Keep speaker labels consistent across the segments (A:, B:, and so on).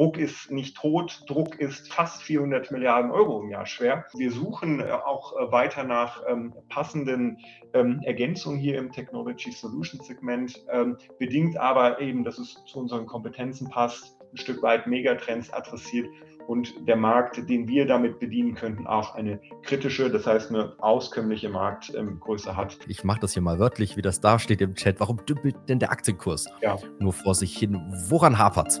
A: Druck ist nicht tot, Druck ist fast 400 Milliarden Euro im Jahr schwer. Wir suchen äh, auch äh, weiter nach ähm, passenden ähm, Ergänzungen hier im Technology Solutions Segment, ähm, bedingt aber eben, dass es zu unseren Kompetenzen passt, ein Stück weit Megatrends adressiert und der Markt, den wir damit bedienen könnten, auch eine kritische, das heißt eine auskömmliche Marktgröße hat.
B: Ich mache das hier mal wörtlich, wie das da steht im Chat. Warum dümpelt denn der Aktienkurs? Ja. Nur vor sich hin. Woran hapert's?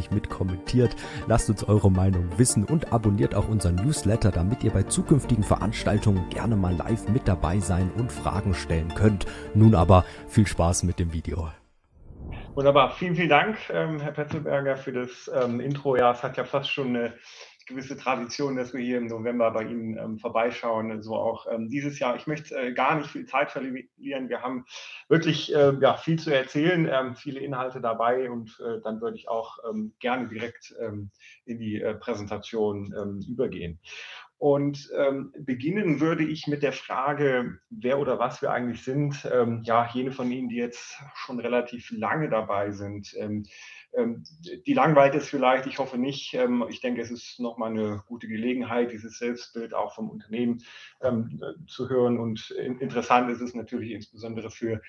B: fleißig mit kommentiert. Lasst uns eure Meinung wissen und abonniert auch unseren Newsletter, damit ihr bei zukünftigen Veranstaltungen gerne mal live mit dabei sein und Fragen stellen könnt. Nun aber viel Spaß mit dem Video.
A: Wunderbar. Vielen, vielen Dank, ähm, Herr Petzelberger, für das ähm, Intro. Ja, es hat ja fast schon eine gewisse Tradition, dass wir hier im November bei Ihnen ähm, vorbeischauen. So auch ähm, dieses Jahr. Ich möchte äh, gar nicht viel Zeit verlieren. Wir haben wirklich äh, ja, viel zu erzählen, ähm, viele Inhalte dabei und äh, dann würde ich auch ähm, gerne direkt ähm, in die äh, Präsentation ähm, übergehen. Und ähm, beginnen würde ich mit der Frage, wer oder was wir eigentlich sind. Ähm, ja, jene von Ihnen, die jetzt schon relativ lange dabei sind. Ähm, die langweilt es vielleicht, ich hoffe nicht. Ähm, ich denke, es ist nochmal eine gute Gelegenheit, dieses Selbstbild auch vom Unternehmen ähm, zu hören. Und interessant ist es natürlich insbesondere für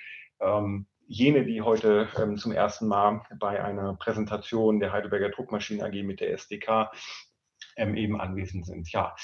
A: jene, die heute zum ersten Mal bei einer Präsentation der Heidelberger Druckmaschinen AG mit der SDK eben anwesend sind. Ja,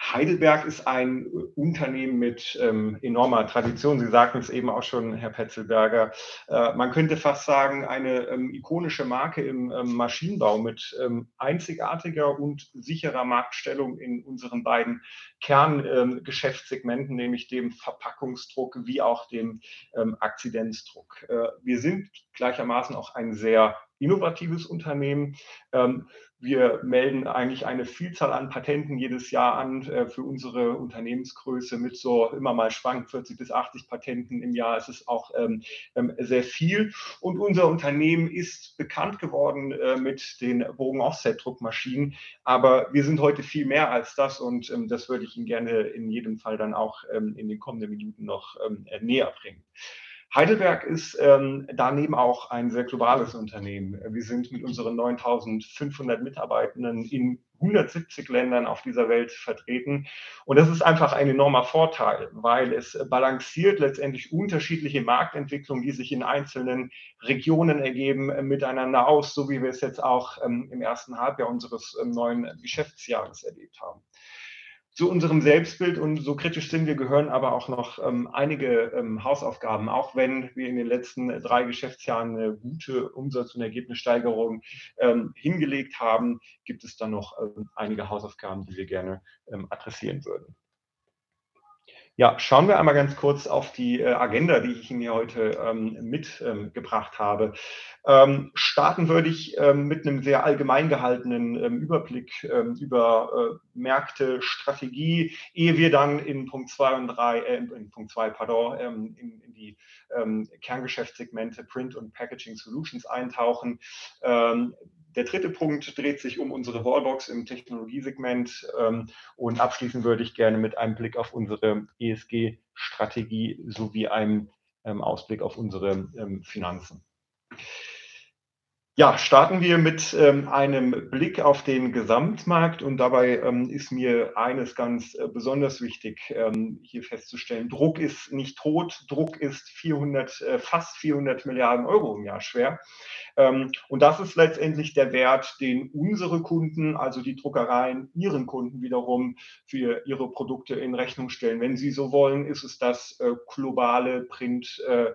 A: Heidelberg ist ein äh, Unternehmen mit ähm, enormer Tradition. Sie sagten es eben auch schon, Herr Petzelberger. Äh, man könnte fast sagen, eine ähm, ikonische Marke im ähm, Maschinenbau mit ähm, einzigartiger und sicherer Marktstellung in unseren beiden Kerngeschäftssegmenten, nämlich dem Verpackungsdruck wie auch dem ähm, Akzidenzdruck. Äh, wir sind gleichermaßen auch ein sehr innovatives Unternehmen. Ähm, wir melden eigentlich eine Vielzahl an Patenten jedes Jahr an äh, für unsere Unternehmensgröße mit so immer mal schwank 40 bis 80 Patenten im Jahr. Es ist auch ähm, ähm, sehr viel. Und unser Unternehmen ist bekannt geworden äh, mit den Bogen-Offset-Druckmaschinen. Aber wir sind heute viel mehr als das und ähm, das würde ich Ihnen gerne in jedem Fall dann auch ähm, in den kommenden Minuten noch ähm, näher bringen. Heidelberg ist ähm, daneben auch ein sehr globales Unternehmen. Wir sind mit unseren 9500 Mitarbeitenden in 170 Ländern auf dieser Welt vertreten. Und das ist einfach ein enormer Vorteil, weil es balanciert letztendlich unterschiedliche Marktentwicklungen, die sich in einzelnen Regionen ergeben, miteinander aus, so wie wir es jetzt auch ähm, im ersten Halbjahr unseres ähm, neuen Geschäftsjahres erlebt haben zu unserem Selbstbild und so kritisch sind wir, gehören aber auch noch ähm, einige ähm, Hausaufgaben. Auch wenn wir in den letzten drei Geschäftsjahren eine gute Umsatz- und Ergebnissteigerung ähm, hingelegt haben, gibt es dann noch ähm, einige Hausaufgaben, die wir gerne ähm, adressieren würden. Ja, schauen wir einmal ganz kurz auf die äh, Agenda, die ich Ihnen hier heute ähm, mitgebracht ähm, habe. Ähm, starten würde ich ähm, mit einem sehr allgemein gehaltenen ähm, Überblick ähm, über äh, Märkte, Strategie, ehe wir dann in Punkt 2 und 3, äh, in Punkt 2, pardon, in, in, die Kerngeschäftssegmente Print und Packaging Solutions eintauchen. Der dritte Punkt dreht sich um unsere Wallbox im Technologiesegment ähm, und abschließen würde ich gerne mit einem Blick auf unsere ESG-Strategie sowie einem ähm, Ausblick auf unsere ähm, Finanzen. Ja, starten wir mit ähm, einem Blick auf den Gesamtmarkt und dabei ähm, ist mir eines ganz äh, besonders wichtig ähm, hier festzustellen. Druck ist nicht tot, Druck ist 400, äh, fast 400 Milliarden Euro im Jahr schwer. Ähm, und das ist letztendlich der Wert, den unsere Kunden, also die Druckereien, ihren Kunden wiederum für ihre Produkte in Rechnung stellen. Wenn Sie so wollen, ist es das äh, globale Print. Äh,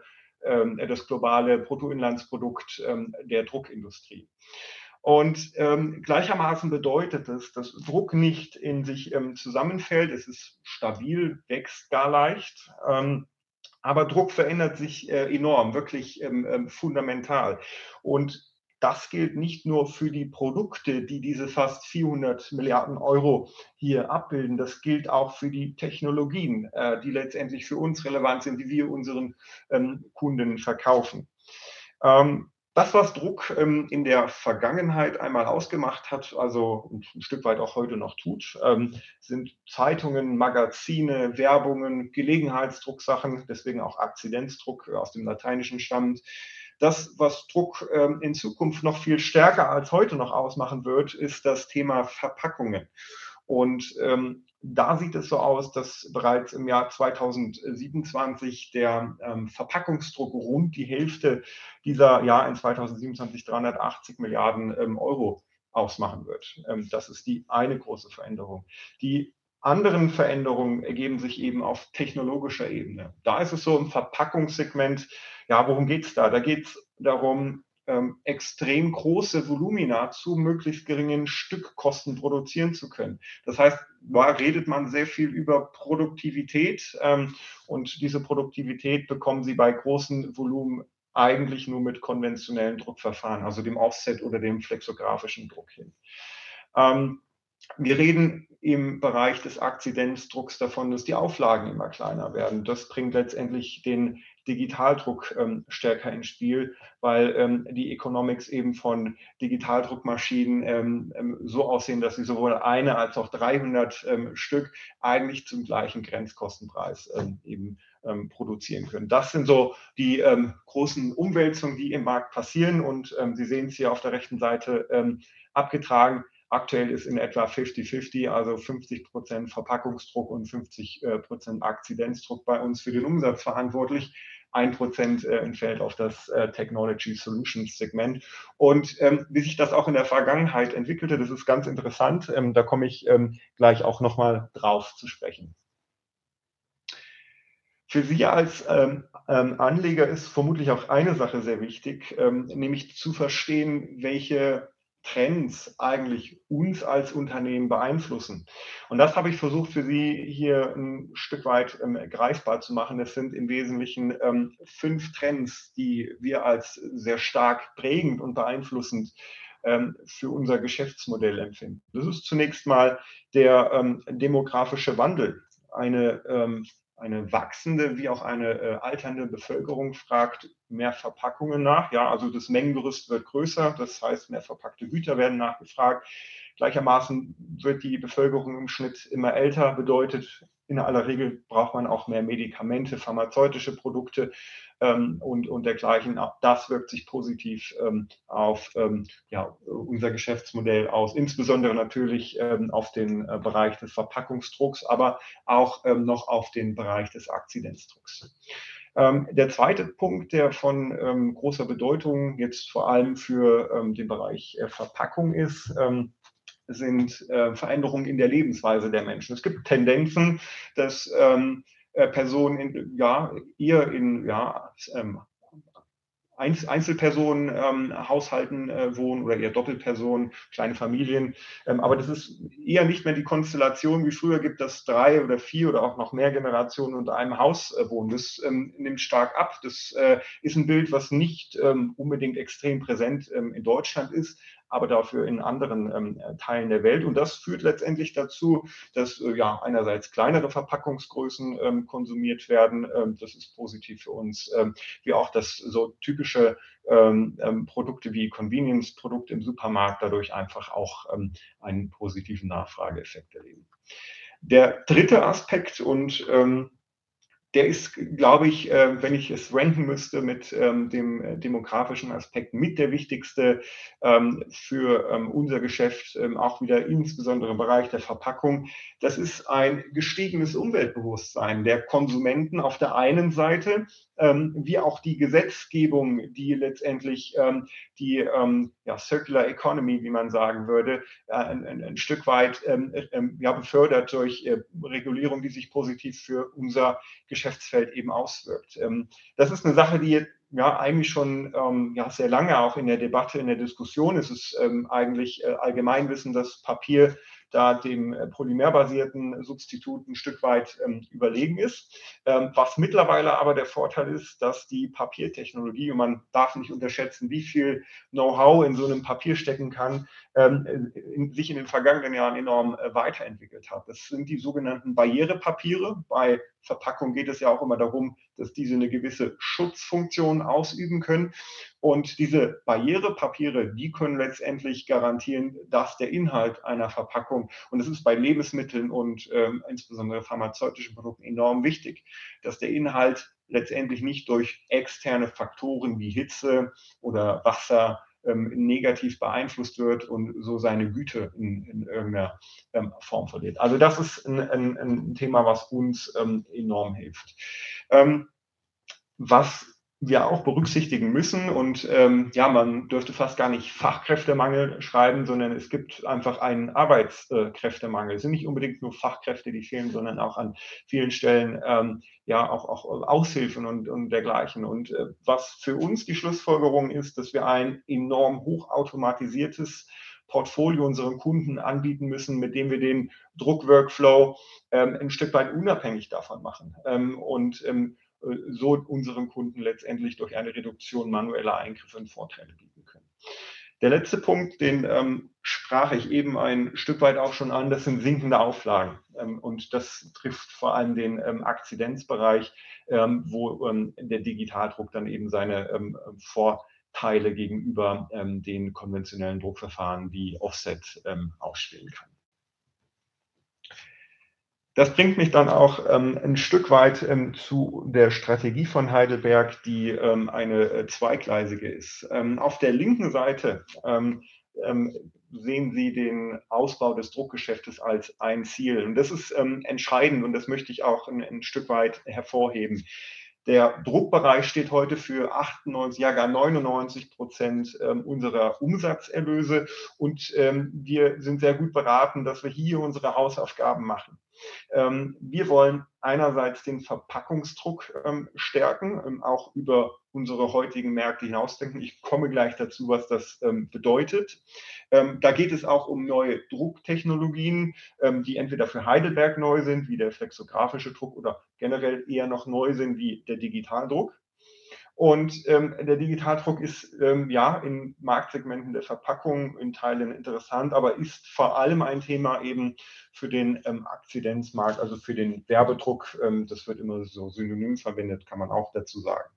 A: das globale Bruttoinlandsprodukt ähm, der Druckindustrie. Und ähm, gleichermaßen bedeutet es, dass Druck nicht in sich ähm, zusammenfällt. Es ist stabil, wächst gar leicht. Ähm, Aber Druck verändert sich äh, enorm, wirklich ähm, ähm, fundamental. Und das gilt nicht nur für die Produkte, die diese fast 400 Milliarden Euro hier abbilden. Das gilt auch für die Technologien, äh, die letztendlich für uns relevant sind, die wir unseren ähm, Kunden verkaufen. Ähm, das, was Druck ähm, in der Vergangenheit einmal ausgemacht hat, also ein Stück weit auch heute noch tut, ähm, sind Zeitungen, Magazine, Werbungen, Gelegenheitsdrucksachen, deswegen auch Akzidenzdruck aus dem Lateinischen stammt. Das, was Druck ähm, in Zukunft noch viel stärker als heute noch ausmachen wird, ist das Thema Verpackungen. Und ähm, da sieht es so aus, dass bereits im Jahr 2027 der ähm, Verpackungsdruck rund die Hälfte dieser Jahr in 2027 380 Milliarden ähm, Euro ausmachen wird. Ähm, das ist die eine große Veränderung. Die anderen Veränderungen ergeben sich eben auf technologischer Ebene. Da ist es so im Verpackungssegment, ja, worum geht es da? Da geht es darum, ähm, extrem große Volumina zu möglichst geringen Stückkosten produzieren zu können. Das heißt, da redet man sehr viel über Produktivität ähm, und diese Produktivität bekommen Sie bei großen Volumen eigentlich nur mit konventionellen Druckverfahren, also dem Offset oder dem flexografischen Druck hin. Ähm, wir reden im Bereich des Akzidenzdrucks davon, dass die Auflagen immer kleiner werden. Das bringt letztendlich den Digitaldruck ähm, stärker ins Spiel, weil ähm, die Economics eben von Digitaldruckmaschinen ähm, ähm so aussehen, dass sie sowohl eine als auch 300 ähm, Stück eigentlich zum gleichen Grenzkostenpreis ähm, eben produzieren können. Das sind so die großen Umwälzungen, die im Markt passieren und Sie sehen es hier auf der rechten Seite abgetragen. Aktuell ist in etwa 50-50, also 50 Prozent Verpackungsdruck und 50 äh, Prozent Akzidenzdruck bei uns für den Umsatz verantwortlich. Ein Prozent äh, entfällt auf das äh, Technology Solutions Segment. Und ähm, wie sich das auch in der Vergangenheit entwickelte, das ist ganz interessant. Ähm, da komme ich ähm, gleich auch nochmal drauf zu sprechen. Für Sie als ähm, ähm, Anleger ist vermutlich auch eine Sache sehr wichtig, ähm, nämlich zu verstehen, welche Trends eigentlich uns als Unternehmen beeinflussen. Und das habe ich versucht für Sie hier ein Stück weit ähm, greifbar zu machen. Das sind im Wesentlichen ähm, fünf Trends, die wir als sehr stark prägend und beeinflussend ähm, für unser Geschäftsmodell empfinden. Das ist zunächst mal der ähm, demografische Wandel, eine ähm, eine wachsende wie auch eine äh, alternde Bevölkerung fragt mehr Verpackungen nach. Ja, also das Mengengerüst wird größer, das heißt, mehr verpackte Güter werden nachgefragt. Gleichermaßen wird die Bevölkerung im Schnitt immer älter, bedeutet, in aller Regel braucht man auch mehr Medikamente, pharmazeutische Produkte ähm, und, und dergleichen. Auch das wirkt sich positiv ähm, auf ähm, ja, unser Geschäftsmodell aus, insbesondere natürlich ähm, auf den äh, Bereich des Verpackungsdrucks, aber auch ähm, noch auf den Bereich des Akzidenzdrucks. Ähm, der zweite Punkt, der von großer Bedeutung jetzt vor allem für den Bereich äh, Verpackung ist, sind äh, Veränderungen in der Lebensweise der Menschen. Es gibt Tendenzen, dass ähm, äh, Personen in, ja, eher in ja, ähm, Einzelpersonen ähm, Haushalten äh, wohnen oder eher Doppelpersonen, kleine Familien. Ähm, aber das ist eher nicht mehr die Konstellation wie früher gibt, dass drei oder vier oder auch noch mehr Generationen unter einem Haus äh, wohnen. Das ähm, nimmt stark ab. Das äh, ist ein Bild, was nicht ähm, unbedingt extrem präsent ähm, in Deutschland ist, aber dafür in anderen ähm, Teilen der Welt. Und das führt letztendlich dazu, dass äh, ja einerseits kleinere Verpackungsgrößen ähm, konsumiert werden. Ähm, das ist positiv für uns, ähm, wie auch das so typische ähm, ähm, Produkte wie Convenience-Produkte im Supermarkt dadurch einfach auch einen positiven Nachfrageeffekt erleben. Der dritte Aspekt und der ist, glaube ich, äh, wenn ich es ranken müsste mit ähm, dem äh, demografischen Aspekt, mit der wichtigste ähm, für ähm, unser Geschäft, auch wieder insbesondere im Bereich der Verpackung. Das ist ein gestiegenes Umweltbewusstsein der Konsumenten auf der einen Seite, wie auch die Gesetzgebung, die letztendlich die ja, Circular Economy, wie man sagen würde, äh, ein, ein, ein, Stück weit ja, befördert durch Regulierung, die sich positiv für unser Geschäft Geschäftsfeld eben auswirkt. Ähm, das ist eine Sache, die ja eigentlich schon ähm, ja, sehr lange auch in der Debatte, in der Diskussion ist. Es ähm, eigentlich äh, Allgemeinwissen, dass Papier da dem polymerbasierten Substitut ein Stück weit ähm, überlegen ist. Ähm, was mittlerweile aber der Vorteil ist, dass die Papiertechnologie, und man darf nicht unterschätzen, wie viel Know-how in so einem Papier stecken kann, in, sich in den vergangenen Jahren enorm äh, weiterentwickelt hat. Das sind die sogenannten Barrierepapiere. Bei Verpackung geht es ja auch immer darum, dass diese eine gewisse Schutzfunktion ausüben können. Und diese Barrierepapiere, die können letztendlich garantieren, dass der Inhalt einer Verpackung, und das ist bei Lebensmitteln und ähm, insbesondere pharmazeutischen Produkten enorm wichtig, dass der Inhalt letztendlich nicht durch externe Faktoren wie Hitze oder Wasser ähm, negativ beeinflusst wird und so seine Güte in, in irgendeiner ähm, Form verliert. Also das ist ein, ein, ein Thema, was uns ähm, enorm hilft. Ähm, was wir auch berücksichtigen müssen. Und ähm, ja, man dürfte fast gar nicht Fachkräftemangel schreiben, sondern es gibt einfach einen Arbeitskräftemangel. Es sind nicht unbedingt nur Fachkräfte, die fehlen, sondern auch an vielen Stellen ähm, ja auch, auch Aushilfen und, und dergleichen. Und äh, was für uns die Schlussfolgerung ist, dass wir ein enorm hochautomatisiertes Portfolio unseren Kunden anbieten müssen, mit dem wir den Druckworkflow ähm, ein Stück weit unabhängig davon machen. Ähm, und ähm, äh, so unseren Kunden letztendlich durch eine Reduktion manueller Eingriffe und Vorteile bieten können. Der letzte Punkt, den ähm, sprach ich eben ein Stück weit auch schon an, das sind sinkende Auflagen. Ähm, und das trifft vor allem den ähm, Akzidenzbereich, ähm, wo ähm, der Digitaldruck dann eben seine ähm, Vorteile gegenüber den konventionellen Druckverfahren wie Offset ausspielen kann. Das bringt mich dann auch ähm, ein Stück weit ähm, zu der Strategie von Heidelberg, die ähm, eine äh, zweigleisige ist. Ähm, auf der linken Seite ähm, ähm, sehen Sie den Ausbau des Druckgeschäftes als ein Ziel. Und das ist entscheidend und das möchte ich auch ein, ein Stück weit hervorheben. Der Druckbereich steht heute für 98, ja gar 99 Prozent unserer Umsatzerlöse und wir sind sehr gut beraten, dass wir hier unsere Hausaufgaben machen. Ähm, wir wollen einerseits den Verpackungsdruck ähm, stärken, ähm, auch über unsere heutigen Märkte hinausdenken. Ich komme gleich dazu, was das bedeutet. da geht es auch um neue Drucktechnologien, die entweder für Heidelberg neu sind, wie der flexografische Druck, oder generell eher noch neu sind, wie der Digitaldruck. Und ähm, der Digitaldruck ist ähm, ja in Marktsegmenten der Verpackung in Teilen interessant, aber ist vor allem ein Thema eben für den ähm, Akzidenzmarkt, also für den Werbedruck. Ähm, das wird immer so synonym verwendet, kann man auch dazu sagen.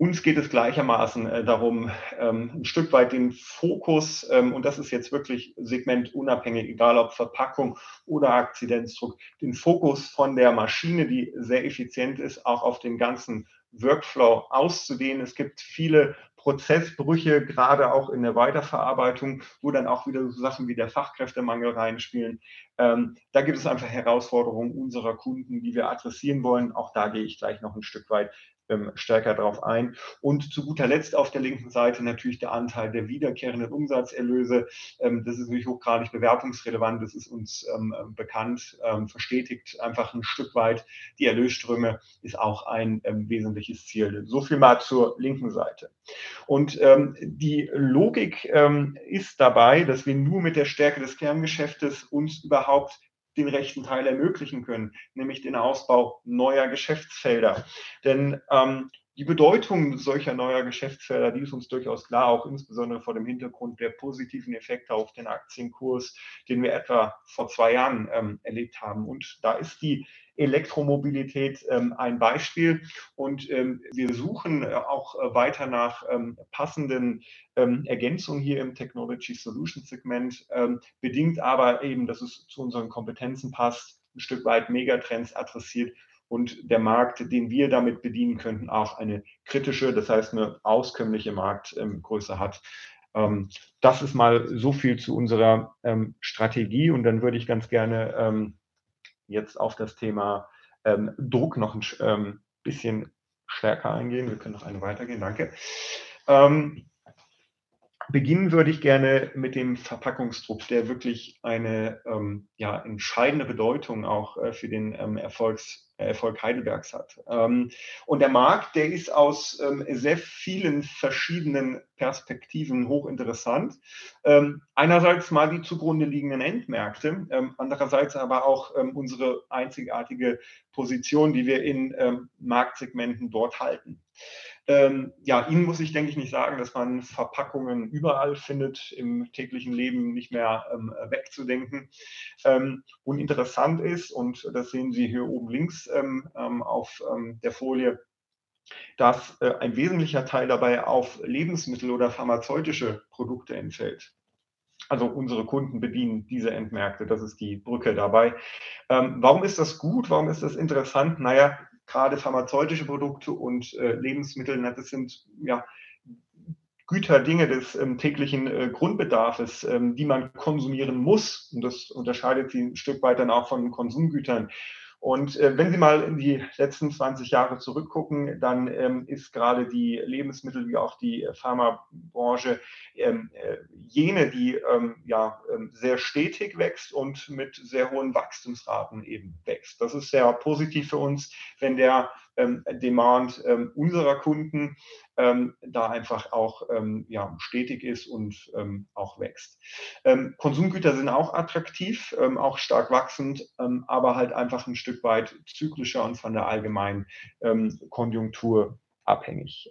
A: Uns geht es gleichermaßen äh, darum, ähm, ein Stück weit den Fokus, ähm, und das ist jetzt wirklich segmentunabhängig, egal ob Verpackung oder Akzidenzdruck, den Fokus von der Maschine, die sehr effizient ist, auch auf den ganzen Workflow auszudehnen. Es gibt viele Prozessbrüche, gerade auch in der Weiterverarbeitung, wo dann auch wieder so Sachen wie der Fachkräftemangel reinspielen. Ähm, da gibt es einfach Herausforderungen unserer Kunden, die wir adressieren wollen. Auch da gehe ich gleich noch ein Stück weit ähm, stärker darauf ein. Und zu guter Letzt auf der linken Seite natürlich der Anteil der wiederkehrenden Umsatzerlöse. Ähm, das ist natürlich hochgradig bewertungsrelevant, das ist uns ähm, bekannt, verstetigt einfach ein Stück weit. Die Erlösströme ist auch ein wesentliches Ziel. So viel mal zur linken Seite. Und die Logik ist dabei, dass wir nur mit der Stärke des Kerngeschäftes uns überhaupt den rechten Teil ermöglichen können, nämlich den Ausbau neuer Geschäftsfelder. Denn ähm, die Bedeutung solcher neuer Geschäftsfelder, die ist uns durchaus klar, auch insbesondere vor dem Hintergrund der positiven Effekte auf den Aktienkurs, den wir etwa vor zwei Jahren ähm, erlebt haben. Und da ist die Elektromobilität ähm, ein Beispiel. Und ähm, wir suchen äh, auch äh, weiter nach ähm, passenden Ergänzungen hier im Technology Solutions Segment, bedingt aber eben, dass es zu unseren Kompetenzen passt, ein Stück weit Megatrends adressiert und der Markt, den wir damit bedienen könnten, auch eine kritische, das heißt eine auskömmliche Marktgröße hat. Das ist mal so viel zu unserer Strategie und dann würde ich ganz gerne jetzt auf das Thema ähm, Druck noch ein ähm, bisschen stärker eingehen. Wir können noch eine weitergehen, danke. Ähm, Beginnen würde ich gerne mit dem Verpackungsdruck, der wirklich eine ähm, ja, entscheidende Bedeutung auch äh, für den ähm, Erfolgs, Erfolg Heidelbergs hat. Ähm, und der Markt, der ist aus ähm, sehr vielen verschiedenen Perspektiven hochinteressant. Ähm, einerseits mal die zugrunde liegenden Endmärkte, ähm, andererseits aber auch unsere einzigartige Position, die wir in Marktsegmenten dort halten. Ähm, ja, Ihnen muss ich, denke ich, nicht sagen, dass man Verpackungen überall findet, im täglichen Leben nicht mehr ähm, wegzudenken. Ähm, und interessant ist, und das sehen Sie hier oben links ähm, ähm, auf ähm, der Folie, dass äh, ein wesentlicher Teil dabei auf Lebensmittel oder pharmazeutische Produkte entfällt. Also unsere Kunden bedienen diese Endmärkte, das ist die Brücke dabei. warum ist das gut? Warum ist das interessant? Naja, gerade pharmazeutische Produkte und äh, Lebensmittel, das sind ja Güter, Dinge des ähm, täglichen äh, Grundbedarfes, ähm, die man konsumieren muss. Und das unterscheidet sie ein Stück weit dann auch von Konsumgütern. Und äh, wenn Sie mal in die letzten 20 Jahre zurückgucken, dann ähm, ist gerade die Lebensmittel- wie auch die äh, Pharmabranche ähm, äh, jene, die ähm, ja ähm, sehr stetig wächst und mit sehr hohen Wachstumsraten eben wächst. Das ist sehr positiv für uns, wenn der ähm, Demand ähm, unserer Kunden ähm, da einfach auch ähm, ja, stetig ist und ähm, auch wächst. Ähm, Konsumgüter sind auch attraktiv, auch stark wachsend, aber halt einfach ein Stück weit zyklischer und von der allgemeinen Konjunktur abhängig.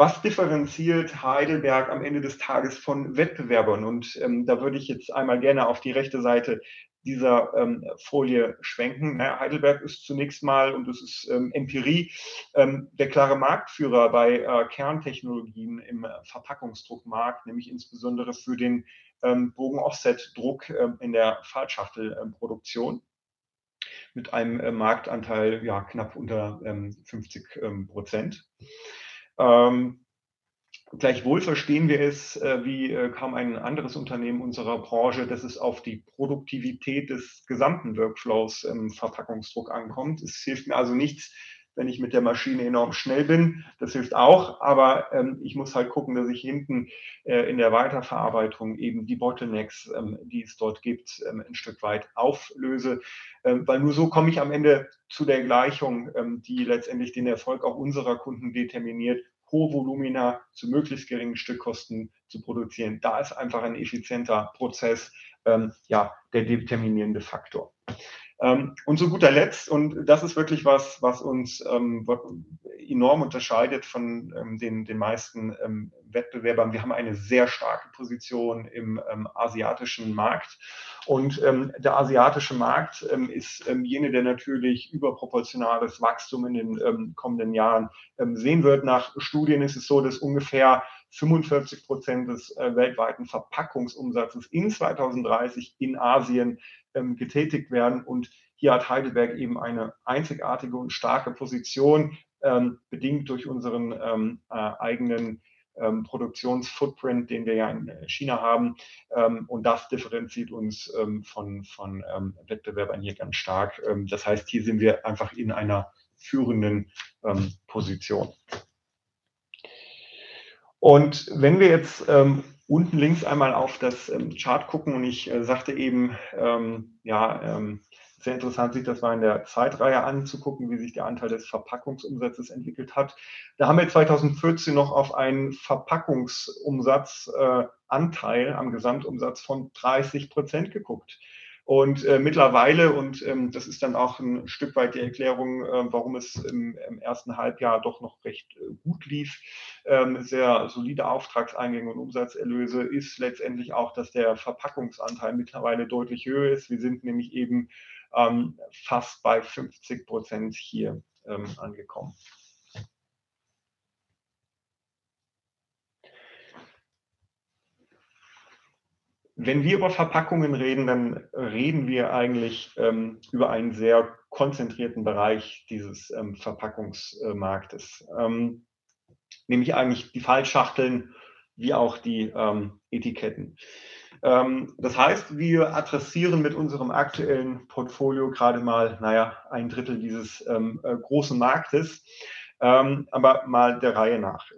A: Was differenziert Heidelberg am Ende des Tages von Wettbewerbern? Und ähm, da würde ich jetzt einmal gerne auf die rechte Seite dieser ähm, Folie schwenken. Na, Heidelberg ist zunächst mal, und das ist ähm, Empirie, ähm, der klare Marktführer bei äh, Kerntechnologien im äh, Verpackungsdruckmarkt, nämlich insbesondere für den ähm, Bogen-Offset-Druck ähm, in der Fallschachtelproduktion mit einem äh, Marktanteil ja, knapp unter 50 ähm, Prozent. Ähm, Gleichwohl verstehen wir es äh, wie äh, kaum ein anderes Unternehmen unserer Branche, dass es auf die Produktivität des gesamten Workflows im Verpackungsdruck ankommt. Es hilft mir also nichts, wenn ich mit der Maschine enorm schnell bin. Das hilft auch, aber ähm, ich muss halt gucken, dass ich hinten äh, in der Weiterverarbeitung eben die Bottlenecks, ähm, die es dort gibt, ähm, ein Stück weit auflöse, weil nur so komme ich am Ende zu der Gleichung, die letztendlich den Erfolg auch unserer Kunden determiniert hohe Volumina zu möglichst geringen Stückkosten zu produzieren. Da ist einfach ein effizienter Prozess ähm, ja, der determinierende Faktor. Ähm, und zu guter Letzt, und das ist wirklich was, was uns ähm, enorm unterscheidet von ähm, den, den meisten ähm, Wettbewerbern. Wir haben eine sehr starke Position im ähm, asiatischen Markt. Und ähm, der asiatische Markt ist jene, der natürlich überproportionales Wachstum in den kommenden Jahren sehen wird. Nach Studien ist es so, dass ungefähr 45 Prozent des äh, weltweiten Verpackungsumsatzes in 2030 in Asien ähm, getätigt werden. Und hier hat Heidelberg eben eine einzigartige und starke Position, ähm, bedingt durch unseren ähm, äh, eigenen ähm, Produktionsfootprint, den wir ja in äh, China haben. Ähm, und das differenziert uns ähm, von, von ähm, Wettbewerbern hier ganz stark. Ähm, das heißt, hier sind wir einfach in einer führenden ähm, Position. Und wenn wir jetzt ähm, unten links einmal auf das ähm, Chart gucken und ich äh, sagte eben, ähm, ja, ähm, sehr interessant sich das mal in der Zeitreihe anzugucken, wie sich der Anteil des Verpackungsumsatzes entwickelt hat. Da haben wir 2014 noch auf einen Verpackungsumsatzanteil äh, am Gesamtumsatz von 30 Prozent geguckt. Und äh, mittlerweile, und ähm, das ist dann auch ein Stück weit die Erklärung, äh, warum es im, im, ersten Halbjahr doch noch recht äh, gut lief, ähm, sehr solide Auftragseingänge und Umsatzerlöse, ist letztendlich auch, dass der Verpackungsanteil mittlerweile deutlich höher ist. Wir sind nämlich eben ähm, fast bei 50 Prozent hier ähm, angekommen. Wenn wir über Verpackungen reden, dann reden wir eigentlich ähm, über einen sehr konzentrierten Bereich dieses ähm, Verpackungsmarktes, ähm, nämlich eigentlich die Fallschachteln wie auch die ähm, Etiketten. Ähm, das heißt, wir adressieren mit unserem aktuellen Portfolio gerade mal, naja, ein Drittel dieses ähm, äh, großen Marktes. aber mal der Reihe nach.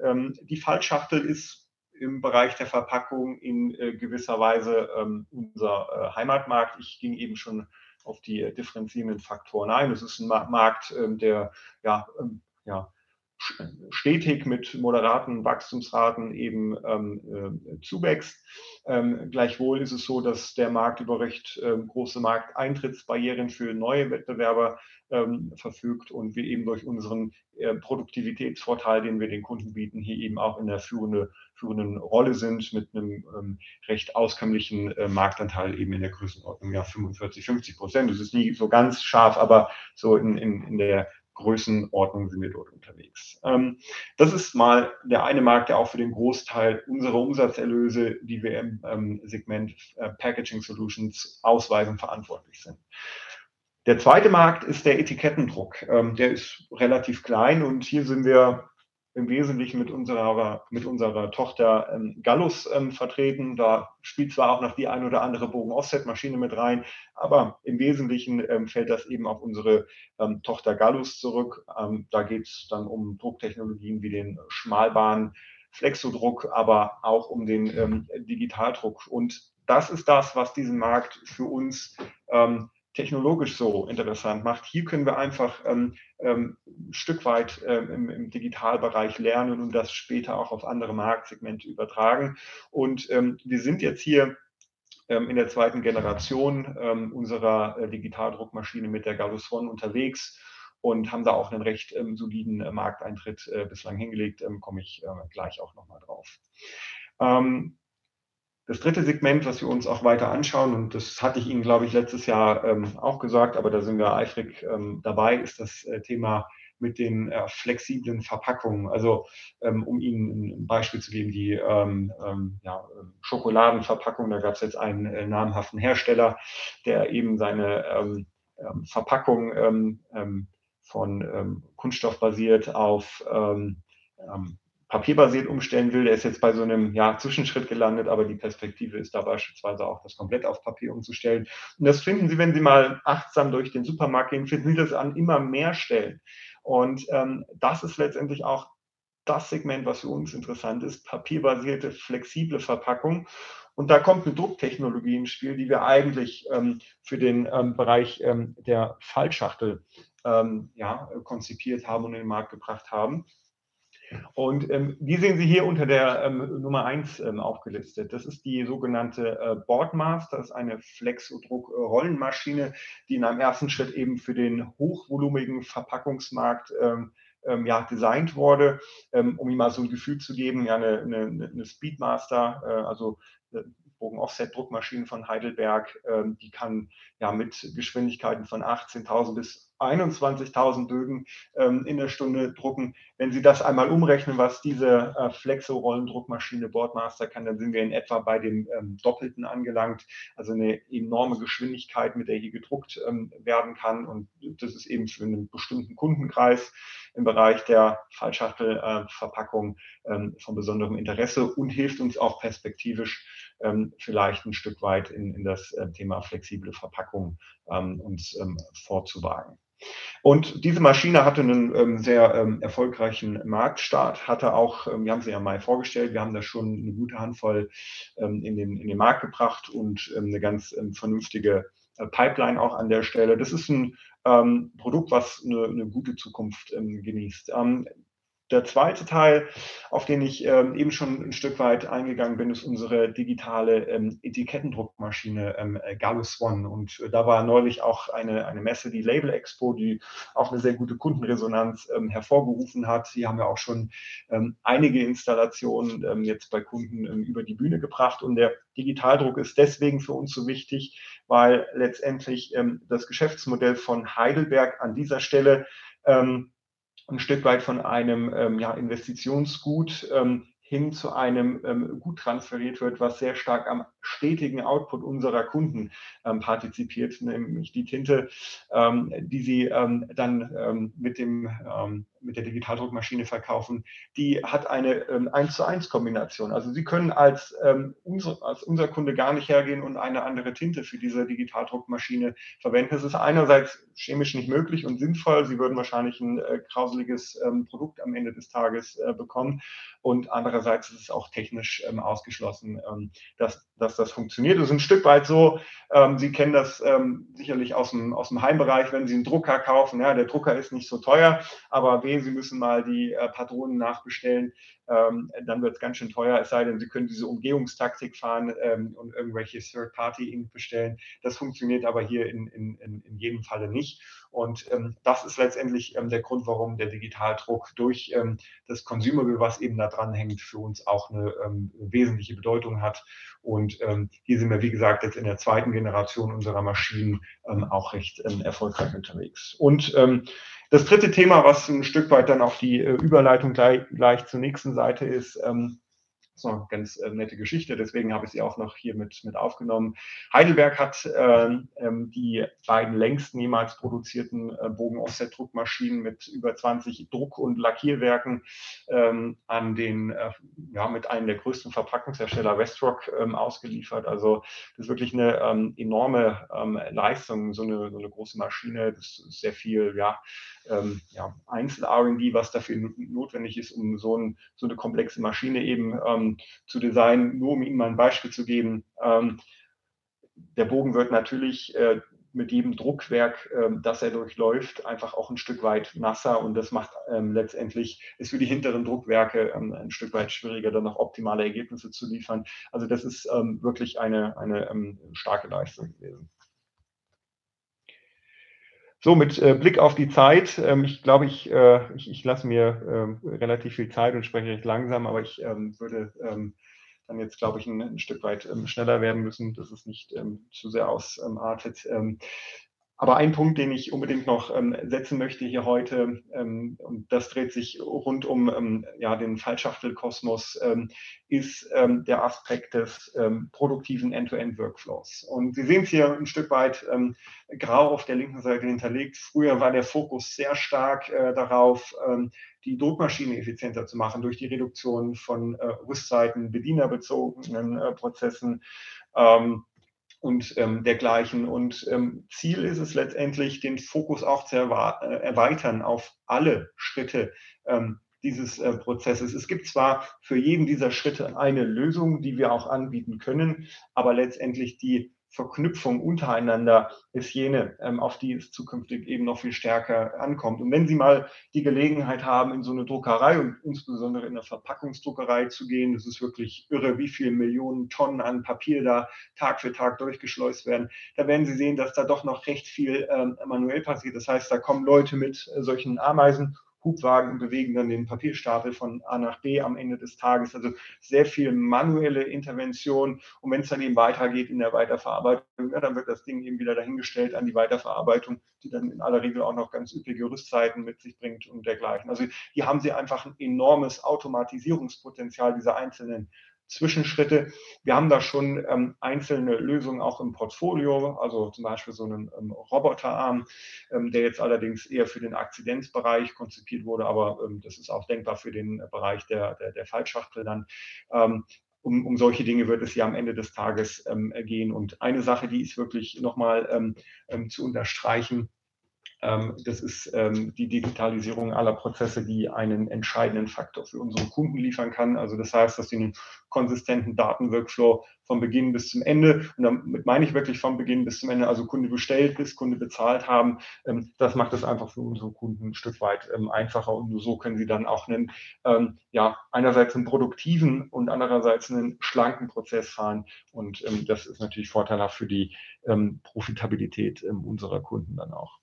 A: die Fallschachtel ist im Bereich der Verpackung in äh, gewisser Weise ähm, unser äh, Heimatmarkt. Ich ging eben schon auf die differenzierenden Faktoren ein. Es ist ein Markt, ähm, der ja, ähm, ja, stetig mit moderaten Wachstumsraten eben ähm, äh, zuwächst. Ähm, gleichwohl ist es so, dass der Markt über recht ähm, große Markteintrittsbarrieren für neue Wettbewerber ähm, verfügt und wir eben durch unseren äh, Produktivitätsvorteil, den wir den Kunden bieten, hier eben auch in der führende, führenden Rolle sind mit einem ähm, recht auskömmlichen äh, Marktanteil eben in der Größenordnung ja 45, 50 Prozent. Das ist nie so ganz scharf, aber so in, in, in der Größenordnung sind wir dort unterwegs. Ähm, das ist mal der eine Markt, der auch für den Großteil unserer Umsatzerlöse, die wir im ähm, Segment äh, Packaging Solutions ausweisen, verantwortlich sind. Der zweite Markt ist der Etikettendruck. Ähm, der ist relativ klein und hier sind wir im Wesentlichen mit unserer, mit unserer Tochter ähm, Gallus ähm, vertreten. Da spielt zwar auch noch die ein oder andere Bogen-Offset-Maschine mit rein, aber im Wesentlichen ähm, fällt das eben auf unsere ähm, Tochter Gallus zurück. Ähm, da geht es dann um Drucktechnologien wie den Schmalbahn, Flexodruck, aber auch um den ähm, Digitaldruck. Und das ist das, was diesen Markt für uns ähm, technologisch so interessant macht. Hier können wir einfach ähm, ähm, ein Stück weit ähm, im, im, Digitalbereich lernen und das später auch auf andere Marktsegmente übertragen. Und ähm, wir sind jetzt hier ähm, in der zweiten Generation ähm, unserer äh, Digitaldruckmaschine mit der Gallus One unterwegs und haben da auch einen recht soliden äh, Markteintritt äh, bislang hingelegt. komme ich äh, gleich auch nochmal drauf. Das dritte Segment, was wir uns auch weiter anschauen, und das hatte ich Ihnen, glaube ich, letztes Jahr ähm, auch gesagt, aber da sind wir eifrig ähm, dabei, ist das äh, Thema mit den äh, flexiblen Verpackungen. Also ähm, um Ihnen ein Beispiel zu geben, die ähm, ähm, ja, Schokoladenverpackung, da gab es jetzt einen äh, namhaften Hersteller, der eben seine ähm, Verpackung von Kunststoff basiert auf papierbasiert umstellen will, der ist jetzt bei so einem ja, Zwischenschritt gelandet, aber die Perspektive ist da beispielsweise auch, das komplett auf Papier umzustellen. Und das finden Sie, wenn Sie mal achtsam durch den Supermarkt gehen, finden Sie das an immer mehr Stellen. Und ähm, das ist letztendlich auch das Segment, was für uns interessant ist, papierbasierte, flexible Verpackung. Und da kommt eine Drucktechnologie ins Spiel, die wir eigentlich ähm, für den ähm, Bereich ähm, der Fallschachtel ähm, ja, konzipiert haben und in den Markt gebracht haben. Und ähm, die sehen Sie hier unter der ähm, Nummer 1 ähm, aufgelistet. Das ist die sogenannte äh, Boardmaster, das ist eine Flexodruck-Rollenmaschine, die in einem ersten Schritt eben für den hochvolumigen Verpackungsmarkt ähm, ähm, ja, designt wurde, ähm, um Ihnen mal so ein Gefühl zu geben, ja, eine, eine, eine Speedmaster, äh, also äh, Bogen-Offset-Druckmaschine von Heidelberg, ähm, die kann ja mit Geschwindigkeiten von 18.000 bis 21.000 Bögen ähm, in der Stunde drucken. Wenn Sie das einmal umrechnen, was diese äh, Flexo-Rollendruckmaschine Boardmaster kann, dann sind wir in etwa bei dem ähm, Doppelten angelangt. Also eine enorme Geschwindigkeit, mit der hier gedruckt ähm, werden kann. Und das ist eben für einen bestimmten Kundenkreis im Bereich der Fallschachtelverpackung äh, von besonderem Interesse und hilft uns auch perspektivisch vielleicht ein Stück weit in, in das äh, Thema flexible Verpackung ähm, uns ähm, vorzuwagen. Und diese Maschine hatte einen ähm, sehr ähm, erfolgreichen Marktstart, hatte auch, ähm, wir haben sie ja mal vorgestellt, wir haben da schon eine gute Handvoll ähm, in, den, in den Markt gebracht und ähm, eine ganz ähm, vernünftige äh, Pipeline auch an der Stelle. Das ist ein Produkt, was eine, eine gute Zukunft genießt. Der zweite Teil, auf den ich ähm, eben schon ein Stück weit eingegangen bin, ist unsere digitale ähm, Etikettendruckmaschine ähm, äh, Gallus One. Und äh, da war neulich auch eine, eine Messe, die Label Expo, die auch eine sehr gute Kundenresonanz ähm, hervorgerufen hat. Hier haben wir auch schon ähm, einige Installationen ähm, jetzt bei Kunden über die Bühne gebracht. Und der Digitaldruck ist deswegen für uns so wichtig, weil letztendlich das Geschäftsmodell von Heidelberg an dieser Stelle ähm, ein Stück weit von einem ähm, ja, Investitionsgut ähm, hin zu einem ähm, Gut transferiert wird, was sehr stark am stetigen Output unserer Kunden ähm, partizipiert, nämlich die Tinte, ähm, die sie ähm, dann ähm, mit, dem, ähm, mit der Digitaldruckmaschine verkaufen, die hat eine ähm, 1 zu 1 Kombination. Also Sie können als, unser, als unser Kunde gar nicht hergehen und eine andere Tinte für diese Digitaldruckmaschine verwenden. Es ist einerseits chemisch nicht möglich und sinnvoll. Sie würden wahrscheinlich ein äh, grauseliges Produkt am Ende des Tages äh, bekommen. Und andererseits ist es auch technisch ausgeschlossen, dass, dass das funktioniert. Es ist ein Stück weit so, ähm, Sie kennen das ähm, sicherlich aus dem, aus dem Heimbereich, wenn Sie einen Drucker kaufen. Ja, der Drucker ist nicht so teuer, aber weh, Sie müssen mal die äh, Patronen nachbestellen dann wird es ganz schön teuer, es sei denn, Sie können diese Umgehungstaktik fahren ähm, und irgendwelche Third-Party-Ink bestellen. Das funktioniert aber hier in, in, in jedem Falle nicht. Und ähm, das ist letztendlich ähm, der Grund, warum der Digitaldruck durch ähm, das Consumable, was eben da dran hängt, für uns auch eine ähm, wesentliche Bedeutung hat. Und hier sind wir, wie gesagt, jetzt in der zweiten Generation unserer Maschinen auch recht erfolgreich unterwegs. Und das dritte Thema, was ein Stück weit dann auf die äh, Überleitung gleich, gleich zur nächsten Seite ist, ähm, das ist eine ganz äh, nette Geschichte, deswegen habe ich sie auch noch hier mit, mit aufgenommen. Heidelberg hat ähm die beiden längsten jemals produzierten äh, Bogen-Offset-Druckmaschinen mit über 20 Druck- und Lackierwerken ähm, an den, äh, ja, mit einem der größten Verpackungshersteller Westrock ähm, ausgeliefert. Also das ist wirklich eine enorme Leistung, so eine, so eine große Maschine. Das ist sehr viel, ja, ähm, ja, Einzel-RD, was dafür notwendig ist, um so, ein, so eine komplexe Maschine eben ähm, zu designen. Nur um Ihnen mal ein Beispiel zu geben. Ähm, der Bogen wird natürlich äh, mit jedem Druckwerk, ähm, das er durchläuft, einfach auch ein Stück weit nasser und das macht ähm, letztendlich, ist für die hinteren Druckwerke ähm, ein Stück weit schwieriger, dann noch optimale Ergebnisse zu liefern. Also das ist ähm, wirklich eine, eine ähm, starke Leistung gewesen. So, mit äh, Blick auf die Zeit, ähm, ich glaube, ich, äh, ich, ich lasse mir ähm, relativ viel Zeit und spreche recht langsam, aber ich ähm, würde ähm, dann jetzt, glaube ich, ein, ein Stück weit ähm, schneller werden müssen, dass es nicht ähm, zu sehr ausartet. Aber ein Punkt, den ich unbedingt noch ähm, setzen möchte hier heute, ähm, und das dreht sich rund um ähm, ja, den Fallschachtelkosmos, ähm, ist ähm, der Aspekt des ähm, produktiven End-to-End-Workflows. Und Sie sehen es hier ein Stück weit grau auf der linken Seite hinterlegt. Früher war der Fokus sehr stark äh, darauf, die Druckmaschine effizienter zu machen durch die Reduktion von äh, Rüstzeiten, bedienerbezogenen äh, Prozessen. Ähm, und ähm, dergleichen. Und ähm, Ziel ist es letztendlich, den Fokus auch zu äh, erweitern auf alle Schritte ähm, dieses äh, Prozesses. Es gibt zwar für jeden dieser Schritte eine Lösung, die wir auch anbieten können, aber letztendlich die Verknüpfung untereinander ist jene, ähm, auf die es zukünftig eben noch viel stärker ankommt. Und wenn Sie mal die Gelegenheit haben, in so eine Druckerei und insbesondere in eine Verpackungsdruckerei zu gehen, das ist wirklich irre, wie viele Millionen Tonnen an Papier da Tag für Tag durchgeschleust werden. Da werden Sie sehen, dass da doch noch recht viel ähm, manuell passiert. Das heißt, da kommen Leute mit äh, solchen Ameisen Hubwagen und bewegen dann den Papierstapel von A nach B am Ende des Tages. Also sehr viel manuelle Intervention. Und wenn es dann eben weitergeht in der Weiterverarbeitung, ja, dann wird das Ding eben wieder dahingestellt an die Weiterverarbeitung, die dann in aller Regel auch noch ganz üppige Rüstzeiten mit sich bringt und dergleichen. Also hier haben Sie einfach ein enormes Automatisierungspotenzial dieser einzelnen Zwischenschritte. Wir haben da schon ähm, einzelne Lösungen auch im Portfolio, also zum Beispiel so einen ähm, Roboterarm, ähm, der jetzt allerdings eher für den Akzidenzbereich konzipiert wurde, aber ähm, das ist auch denkbar für den Bereich der, der, der Fallschachtel dann. Ähm, um, um solche Dinge wird es ja am Ende des Tages ähm, gehen. Und eine Sache, die ist wirklich nochmal zu unterstreichen, das ist ähm, die Digitalisierung aller Prozesse, die einen entscheidenden Faktor für unsere Kunden liefern kann. Also das heißt, dass sie einen konsistenten Datenworkflow vom Beginn bis zum Ende, und damit meine ich wirklich vom Beginn bis zum Ende, also Kunde bestellt bis Kunde bezahlt haben, ähm, das macht es einfach für unsere Kunden ein Stück weit einfacher und nur so können sie dann auch einen, ja, einerseits einen produktiven und andererseits einen schlanken Prozess fahren und das ist natürlich vorteilhaft für die Profitabilität unserer Kunden dann auch.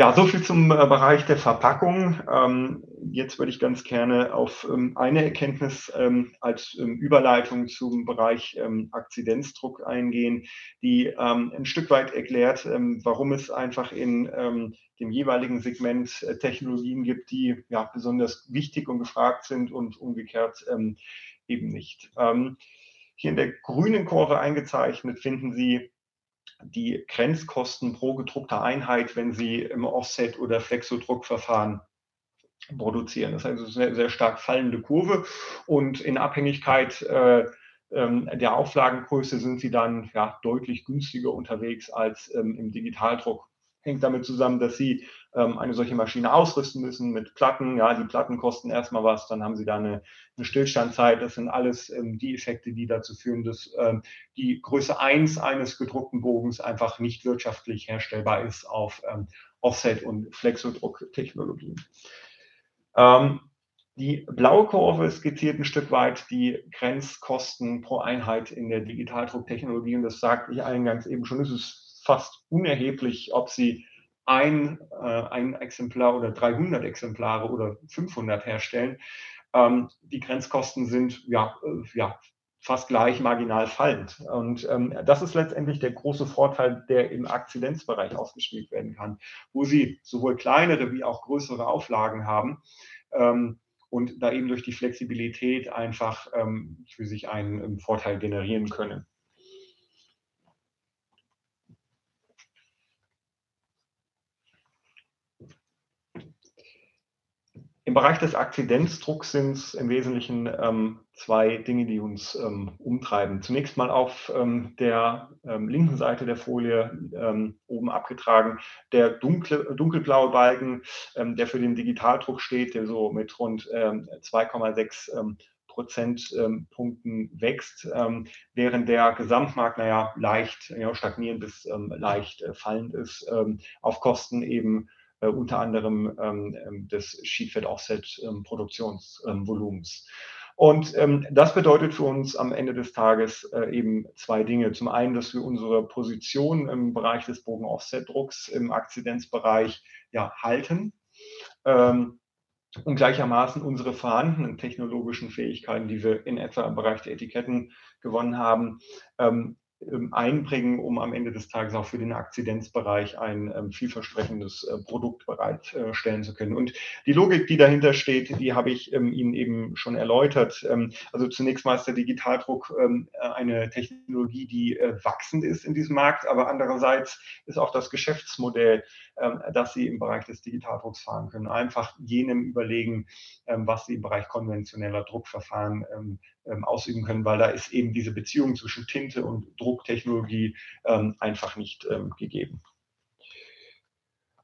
A: Ja, so viel zum äh, Bereich der Verpackung. Ähm, jetzt würde ich ganz gerne auf ähm, eine Erkenntnis ähm, als Überleitung zum Bereich Akzidenzdruck eingehen, die ein Stück weit erklärt, warum es einfach in dem jeweiligen Segment äh, Technologien gibt, die ja besonders wichtig und gefragt sind und umgekehrt eben nicht. Hier in der grünen Kurve eingezeichnet finden Sie die Grenzkosten pro gedruckter Einheit, wenn Sie im Offset- oder Flexodruckverfahren produzieren. Das ist eine sehr stark fallende Kurve und in Abhängigkeit äh, ähm, der Auflagengröße sind Sie dann ja, deutlich günstiger unterwegs als ähm, im Digitaldruck. Hängt damit zusammen, dass Sie ähm, eine solche Maschine ausrüsten müssen mit Platten. Ja, die Platten kosten erstmal was, dann haben Sie da eine, eine Stillstandzeit. Das sind alles ähm, die Effekte, die dazu führen, dass ähm, die Größe 1 eines gedruckten Bogens einfach nicht wirtschaftlich herstellbar ist auf ähm, Offset- und Flexodrucktechnologien. Ähm, die blaue Kurve skizziert ein Stück weit die Grenzkosten pro Einheit in der Digitaldrucktechnologie und das sagte ich eingangs eben schon, es ist fast unerheblich, ob Sie ein, äh, ein Exemplar oder 300 Exemplare oder 500 herstellen. Ähm, die Grenzkosten sind ja, äh, ja fast gleich marginal fallend. Und ähm, das ist letztendlich der große Vorteil, der im Akzidenzbereich ausgespielt werden kann, wo Sie sowohl kleinere wie auch größere Auflagen haben. Ähm, und da eben durch die Flexibilität einfach ähm, für sich einen ähm, Vorteil generieren können. Im Bereich des Akzidenzdrucks sind es im Wesentlichen ähm, zwei Dinge, die uns ähm, umtreiben. Zunächst mal auf ähm, der ähm, linken Seite der Folie ähm, oben abgetragen der dunkle, dunkelblaue Balken, ähm, der für den Digitaldruck steht, der so mit rund 2,6 Prozentpunkten wächst, während der Gesamtmarkt, naja, leicht ja, stagnierend bis leicht äh, fallend ist, auf Kosten eben äh, unter anderem ähm, ähm, des Sheetfed Offset ähm, Produktionsvolumens. Und ähm, das bedeutet für uns am Ende des Tages äh, eben zwei Dinge. Zum einen, dass wir unsere Position im Bereich des Bogen-Offset-Drucks im Akzidenzbereich ja, halten ähm, und gleichermaßen unsere vorhandenen technologischen Fähigkeiten, die wir in etwa im Bereich der Etiketten gewonnen haben, ähm, einbringen, um am Ende des Tages auch für den Akzidenzbereich ein ähm, vielversprechendes äh, Produkt bereitstellen zu können. Und die Logik, die dahinter steht, die habe ich ähm, Ihnen eben schon erläutert. Ähm, also zunächst mal ist der Digitaldruck ähm, eine Technologie, die äh, wachsend ist in diesem Markt, aber andererseits ist auch das Geschäftsmodell, ähm, das Sie im Bereich des Digitaldrucks fahren können, einfach jenem überlegen, was Sie im Bereich konventioneller Druckverfahren ähm, ausüben können, weil da ist eben diese Beziehung zwischen Tinte und Drucktechnologie ähm, einfach nicht ähm, gegeben.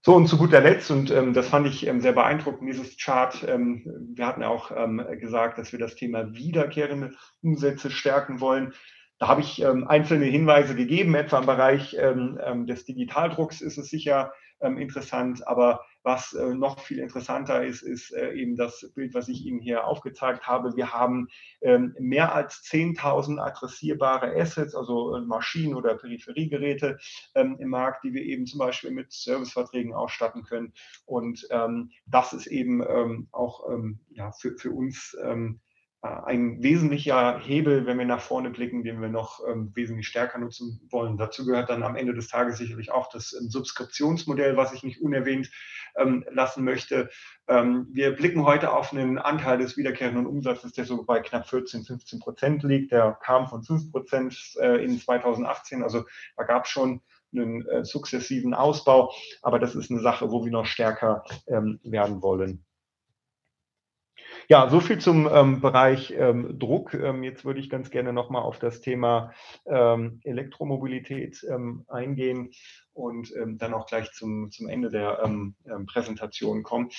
A: So, und zu guter Letzt, und ähm, das fand ich ähm, sehr beeindruckend, dieses Chart, ähm, wir hatten auch ähm, gesagt, dass wir das Thema wiederkehrende Umsätze stärken wollen. Da habe ich ähm, einzelne Hinweise gegeben, etwa im Bereich ähm, des Digitaldrucks ist es sicher interessant, aber was äh, noch viel interessanter ist, ist äh, eben das Bild, was ich Ihnen hier aufgezeigt habe. Wir haben ähm, mehr als 10.000 adressierbare Assets, also äh, Maschinen oder Peripheriegeräte ähm, im Markt, die wir eben zum Beispiel mit Serviceverträgen ausstatten können. Und ähm, das ist eben auch ja, für, für uns ein wesentlicher Hebel, wenn wir nach vorne blicken, den wir noch ähm, wesentlich stärker nutzen wollen. Dazu gehört dann am Ende des Tages sicherlich auch das ähm, Subskriptionsmodell, was ich nicht unerwähnt ähm, lassen möchte. Ähm, wir blicken heute auf einen Anteil des wiederkehrenden Umsatzes, der so bei knapp 14, 15 Prozent liegt. Der kam von 5 Prozent äh, in 2018. Also da gab es schon einen äh, sukzessiven Ausbau. Aber das ist eine Sache, wo wir noch stärker ähm, werden wollen. Ja, so viel zum ähm, Bereich ähm, Druck. Ähm, jetzt würde ich ganz gerne nochmal auf das Thema ähm, Elektromobilität ähm, eingehen und ähm, dann auch gleich zum, zum Ende der Präsentation kommen.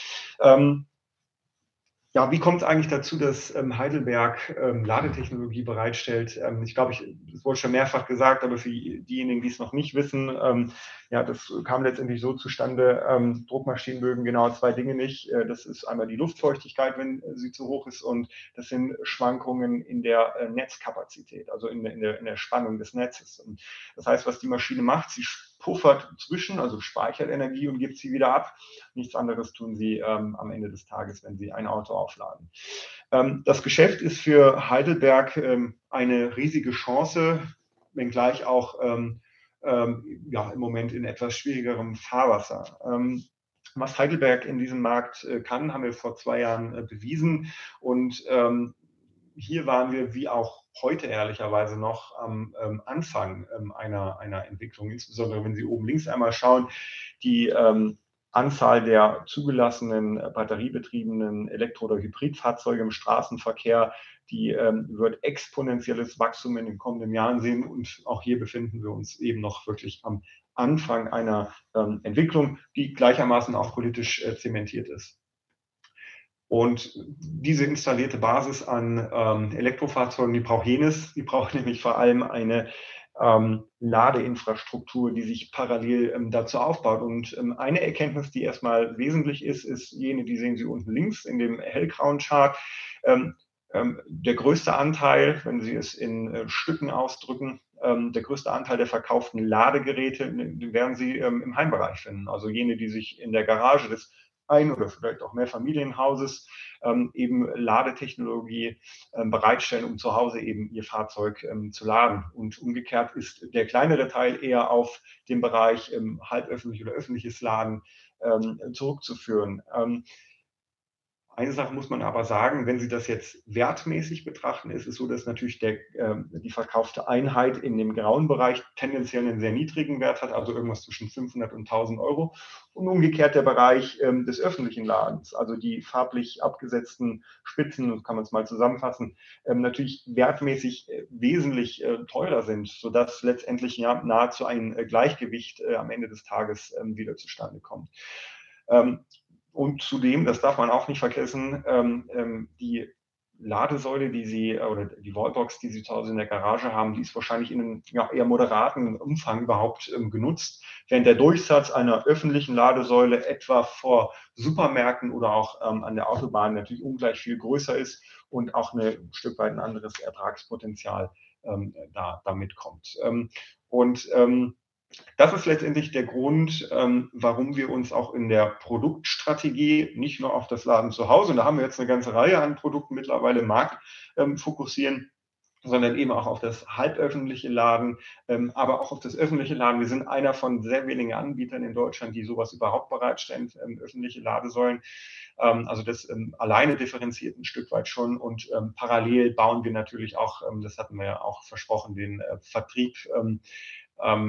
A: Ja, wie kommt es eigentlich dazu, dass ähm, Heidelberg ähm, Ladetechnologie bereitstellt? Ähm, ich glaube, das wurde schon mehrfach gesagt, aber für diejenigen, die es noch nicht wissen, ja, das kam letztendlich so zustande. Ähm, Druckmaschinen mögen genau zwei Dinge nicht. Äh, das ist einmal die Luftfeuchtigkeit, wenn sie zu hoch ist, und das sind Schwankungen in der äh, Netzkapazität, also in, in, der, in der Spannung des Netzes. Und das heißt, was die Maschine macht, sie puffert zwischen, also speichert Energie und gibt sie wieder ab. Nichts anderes tun sie ähm, am Ende des Tages, wenn sie ein Auto aufladen. Ähm, das Geschäft ist für Heidelberg ähm, eine riesige Chance, wenngleich auch ähm, ähm, ja, im Moment in etwas schwierigerem Fahrwasser. Ähm, was Heidelberg in diesem Markt äh, kann, haben wir vor zwei Jahren äh, bewiesen. Und hier waren wir wie auch heute ehrlicherweise noch am ähm, Anfang ähm, einer, einer Entwicklung, insbesondere wenn Sie oben links einmal schauen, die ähm, Anzahl der zugelassenen äh, batteriebetriebenen Elektro- oder Hybridfahrzeuge im Straßenverkehr, die ähm, wird exponentielles Wachstum in den kommenden Jahren sehen. Und auch hier befinden wir uns eben noch wirklich am Anfang einer ähm, Entwicklung, die gleichermaßen auch politisch äh, zementiert ist. Und diese installierte Basis an ähm, Elektrofahrzeugen, die braucht jenes, die braucht nämlich vor allem eine ähm, Ladeinfrastruktur, die sich parallel ähm, dazu aufbaut. Und ähm, eine Erkenntnis, die erstmal wesentlich ist, ist jene, die sehen Sie unten links in dem hellgrauen Chart. Ähm, ähm, der größte Anteil, wenn Sie es in äh, Stücken ausdrücken, ähm, der größte Anteil der verkauften Ladegeräte, werden Sie im Heimbereich finden. Also jene, die sich in der Garage des ein oder vielleicht auch mehr Familienhauses ähm, eben Ladetechnologie ähm, bereitstellen, um zu Hause eben ihr Fahrzeug ähm, zu laden. Und umgekehrt ist der kleinere Teil eher auf den Bereich ähm, halböffentlich oder öffentliches Laden ähm, zurückzuführen. Eine Sache muss man aber sagen, wenn Sie das jetzt wertmäßig betrachten, ist es so, dass natürlich der, äh, die verkaufte Einheit in dem grauen Bereich tendenziell einen sehr niedrigen Wert hat, also irgendwas zwischen 500 und 1000 Euro. Und umgekehrt der Bereich ähm, des öffentlichen Ladens, also die farblich abgesetzten Spitzen, kann man es mal zusammenfassen, ähm, natürlich wertmäßig äh, wesentlich äh, teurer sind, sodass letztendlich ja, nahezu ein äh, Gleichgewicht äh, am Ende des Tages ähm, wieder zustande kommt. Ähm, und zudem, das darf man auch nicht vergessen, ähm, ähm, die Ladesäule, die Sie äh, oder die Wallbox, die Sie zu Hause in der Garage haben, die ist wahrscheinlich in einem ja, eher moderaten Umfang überhaupt ähm, genutzt, während der Durchsatz einer öffentlichen Ladesäule etwa vor Supermärkten oder auch ähm, an der Autobahn natürlich ungleich viel größer ist und auch eine, ein Stück weit ein anderes Ertragspotenzial ähm, da, da mitkommt. Ähm, und ähm, das ist letztendlich der Grund, ähm, warum wir uns auch in der Produktstrategie nicht nur auf das Laden zu Hause, und da haben wir jetzt eine ganze Reihe an Produkten mittlerweile im Markt, ähm, fokussieren, sondern eben auch auf das halböffentliche Laden, ähm, aber auch auf das öffentliche Laden. Wir sind einer von sehr wenigen Anbietern in Deutschland, die sowas überhaupt bereitstellen, öffentliche Ladesäulen. also das alleine differenziert ein Stück weit schon und parallel bauen wir natürlich auch, das hatten wir ja auch versprochen, den äh, Vertrieb ähm,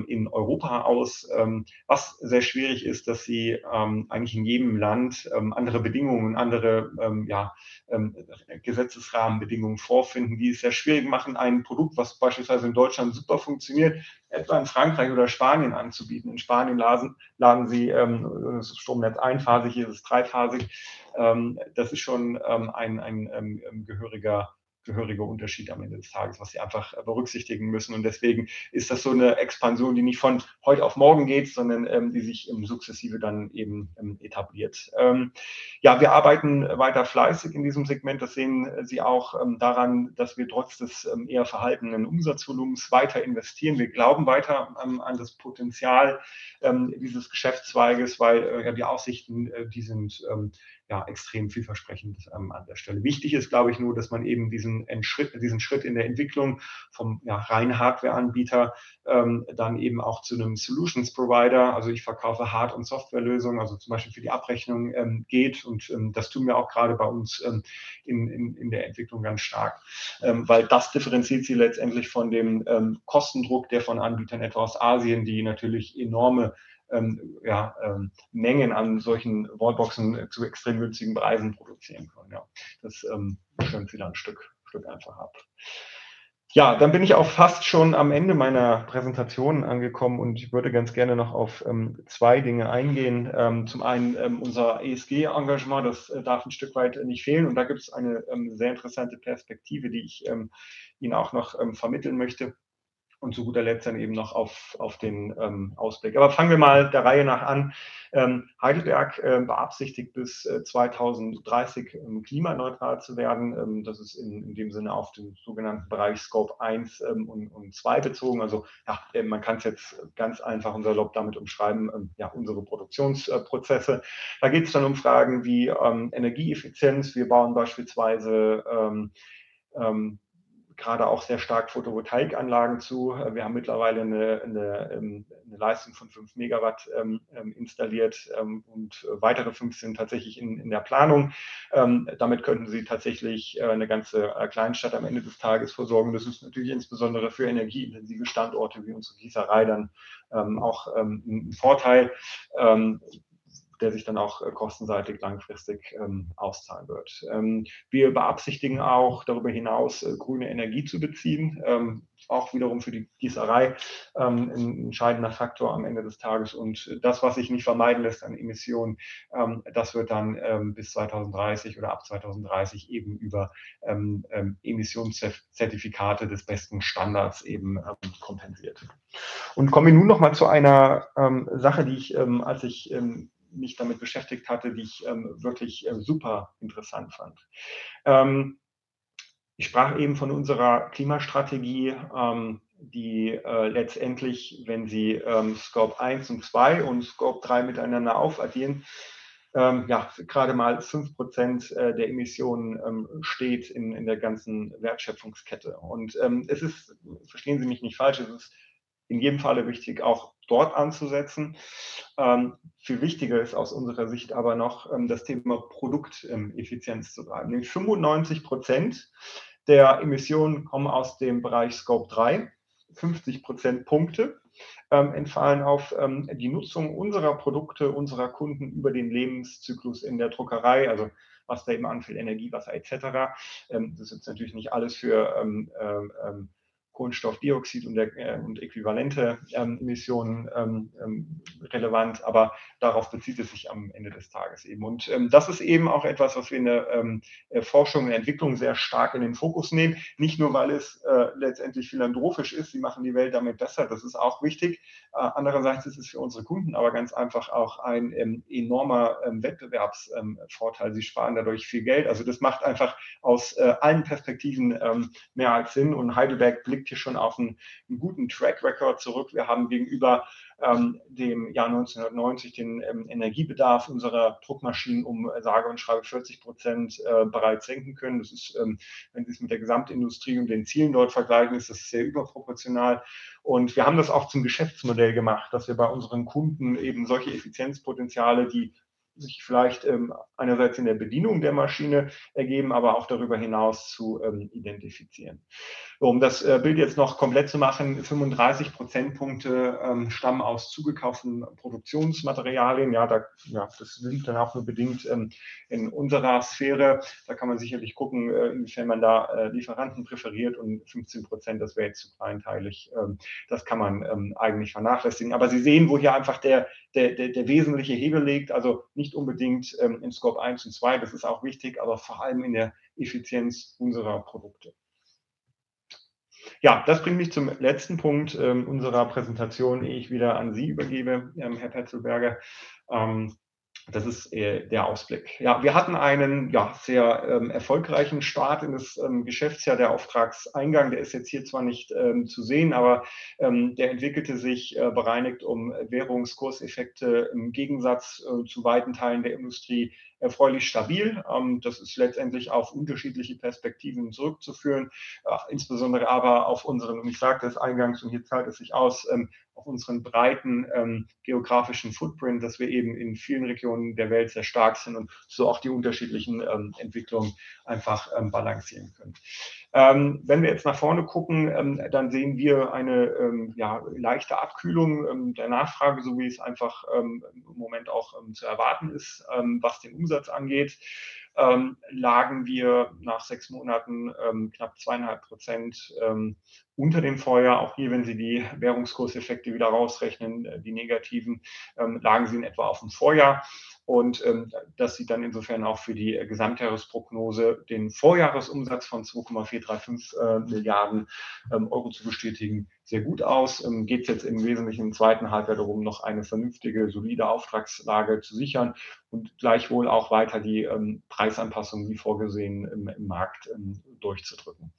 A: in Europa aus. Ähm, was sehr schwierig ist, dass sie ähm, eigentlich in jedem Land ähm, andere Bedingungen, andere ähm, ja, ähm, Gesetzesrahmenbedingungen vorfinden, die es sehr schwierig machen, ein Produkt, was beispielsweise in Deutschland super funktioniert, etwa in Frankreich oder Spanien anzubieten. In Spanien laden, laden sie das Stromnetz einphasig, hier ist es dreiphasig. das ist schon ein, ein, ein gehöriger gehörige Unterschied am Ende des Tages, was sie einfach äh, berücksichtigen müssen. Und deswegen ist das so eine Expansion, die nicht von heute auf morgen geht, sondern ähm, die sich ähm, sukzessive dann eben ähm, etabliert. Ähm, ja, wir arbeiten weiter fleißig in diesem Segment. Das sehen Sie auch ähm, daran, dass wir trotz des ähm, eher verhaltenen Umsatzvolumens weiter investieren. Wir glauben weiter an das Potenzial dieses Geschäftszweiges, weil äh, ja, die Aussichten, äh, die sind ja, extrem vielversprechend ähm, an der Stelle. Wichtig ist, glaube ich, nur, dass man eben diesen, Schritt, diesen Schritt in der Entwicklung vom ja, reinen Hardware-Anbieter ähm, dann eben auch zu einem Solutions-Provider, also ich verkaufe Hard- und Softwarelösungen, also zum Beispiel für die Abrechnung ähm, geht und ähm, das tun wir auch gerade bei uns ähm, in, in, in der Entwicklung ganz stark, ähm, weil das differenziert sie letztendlich von dem Kostendruck, der von Anbietern etwa aus Asien, die natürlich enorme ähm, ja, ähm, Mengen an solchen Wallboxen zu extrem günstigen Preisen produzieren können. Ja. Das ähm, stimmt sie dann ein Stück, Stück einfach ab. Ja, dann bin ich auch fast schon am Ende meiner Präsentation angekommen und ich würde ganz gerne noch auf ähm, zwei Dinge eingehen. Ähm, zum einen ähm, unser ESG-Engagement, das äh, darf ein Stück weit nicht fehlen und da gibt es eine ähm, sehr interessante Perspektive, die ich ähm, Ihnen auch noch ähm, vermitteln möchte und zu guter Letzt dann eben noch auf, auf den ähm, Ausblick. Aber fangen wir mal der Reihe nach an. Ähm, Heidelberg äh, beabsichtigt bis äh, 2030 ähm, klimaneutral zu werden. Ähm, das ist in, in dem Sinne auf den sogenannten Bereich Scope 1 ähm, und, und 2 bezogen. Also ja, äh, man kann es jetzt ganz einfach und salopp damit umschreiben, ähm, ja, unsere Produktionsprozesse. Da geht es dann um Fragen wie Energieeffizienz. Wir bauen beispielsweise gerade auch sehr stark Photovoltaikanlagen zu. Wir haben mittlerweile eine, eine, ähm, eine Leistung von 5 Megawatt ähm, ähm installiert ähm, und weitere 5 sind tatsächlich in, in der Planung. Ähm, damit könnten Sie tatsächlich äh, eine ganze äh, Kleinstadt am Ende des Tages versorgen. Das ist natürlich insbesondere für energieintensive Standorte wie unsere Gießerei dann auch ein Vorteil der sich dann auch äh, kostenseitig langfristig ähm, auszahlen wird. Ähm, wir beabsichtigen auch darüber hinaus äh, grüne Energie zu beziehen, ähm, auch wiederum für die Gießerei ähm, ein entscheidender Faktor am Ende des Tages. Und das, was sich nicht vermeiden lässt an Emissionen, ähm, das wird dann ähm, bis 2030 oder ab 2030 eben über Emissionszertifikate des besten Standards eben kompensiert. Und kommen wir nun noch mal zu einer Sache, die ich, als ich mich damit beschäftigt hatte, die ich ähm, wirklich äh, super interessant fand. Ähm, ich sprach eben von unserer Klimastrategie, ähm, die äh, letztendlich, wenn Sie Scope 1 und 2 und Scope 3 miteinander aufaddieren, ja, gerade mal 5 Prozent äh, der Emissionen steht in, in der ganzen Wertschöpfungskette. Und es ist, verstehen Sie mich nicht falsch, es ist in jedem Falle wichtig, auch dort anzusetzen. Ähm, viel wichtiger ist aus unserer Sicht aber noch ähm, das Thema Produkteffizienz zu. Nämlich 95 Prozent der Emissionen kommen aus dem Bereich Scope 3, 50 Prozent Punkte ähm, entfallen auf ähm, die Nutzung unserer Produkte, unserer Kunden über den Lebenszyklus in der Druckerei, also was da eben anfällt, Energie, Wasser etc. Ähm, das ist jetzt natürlich nicht alles für ähm, Kohlenstoffdioxid und, der, äh, und äquivalente ähm, Emissionen ähm, ähm, relevant, aber darauf bezieht es sich am Ende des Tages eben. Und ähm, das ist eben auch etwas, was wir in der ähm, äh, Forschung und Entwicklung sehr stark in den Fokus nehmen. Nicht nur, weil es äh, letztendlich philanthropisch ist, sie machen die Welt damit besser, das ist auch wichtig. Äh, andererseits ist es für unsere Kunden aber ganz einfach auch ein ähm, enormer Wettbewerbsvorteil. sie sparen dadurch viel Geld. Also das macht einfach aus äh, allen Perspektiven mehr als Sinn und Heidelberg blickt hier schon auf einen, einen guten Track Record zurück. Wir haben gegenüber ähm, dem Jahr 1990 den ähm, Energiebedarf unserer Druckmaschinen um äh, sage und schreibe 40 Prozent äh, bereits senken können. Das ist, ähm, wenn Sie es mit der Gesamtindustrie und den Zielen dort vergleichen, ist das sehr überproportional. Und wir haben das auch zum Geschäftsmodell gemacht, dass wir bei unseren Kunden eben solche Effizienzpotenziale, die sich vielleicht ähm, einerseits in der Bedienung der Maschine ergeben, aber auch darüber hinaus zu ähm, identifizieren. Um das äh, Bild jetzt noch komplett zu machen, 35 Prozentpunkte ähm, stammen aus zugekauften Produktionsmaterialien. Ja, da, ja, das liegt dann auch nur bedingt ähm, in unserer Sphäre. Da kann man sicherlich gucken, äh, inwiefern man da äh, Lieferanten präferiert und 15 Prozent, das wäre jetzt zu kleinteilig. Ähm, das kann man ähm, eigentlich vernachlässigen. Aber Sie sehen, wo hier einfach der, der, der, der wesentliche Hebel liegt. Also nicht unbedingt ähm, in Scope 1 und 2, das ist auch wichtig, aber vor allem in der Effizienz unserer Produkte. Ja, das bringt mich zum letzten Punkt ähm, unserer Präsentation, ehe ich wieder an Sie übergebe, ähm, Herr Petzelberger. Ähm, das ist äh, der Ausblick. Ja, wir hatten einen ja, sehr ähm, erfolgreichen Start in das ähm, Geschäftsjahr. Der Auftragseingang, der ist jetzt hier zwar nicht ähm, zu sehen, aber ähm, der entwickelte sich äh, bereinigt um Währungskurseffekte im Gegensatz äh, zu weiten Teilen der Industrie erfreulich stabil. Ähm, das ist letztendlich auf unterschiedliche Perspektiven zurückzuführen, äh, insbesondere aber auf unseren, und ich sagte es eingangs, und hier zahlt es sich aus, ähm, auf unseren breiten ähm, geografischen Footprint, dass wir eben in vielen Regionen der Welt sehr stark sind und so auch die unterschiedlichen ähm, Entwicklungen einfach ähm, balancieren können. Ähm, wenn wir jetzt nach vorne gucken, ähm, dann sehen wir eine ähm, ja, leichte Abkühlung der Nachfrage, so wie es einfach im Moment auch zu erwarten ist, was den Umsatz angeht. Lagen wir nach sechs Monaten knapp zweieinhalb Prozent unter dem Vorjahr. Auch hier, wenn Sie die Währungskurseffekte wieder rausrechnen, äh, die negativen, lagen sie in etwa auf dem Vorjahr. Und ähm, das sieht dann insofern auch für die Gesamtjahresprognose den Vorjahresumsatz von 2,435 äh, Milliarden ähm, Euro zu bestätigen. Sehr gut aus. Ähm, Geht es jetzt im Wesentlichen im zweiten Halbjahr darum, noch eine vernünftige, solide Auftragslage zu sichern und gleichwohl auch weiter die ähm, Preisanpassungen wie vorgesehen im, im Markt ähm, durchzudrücken.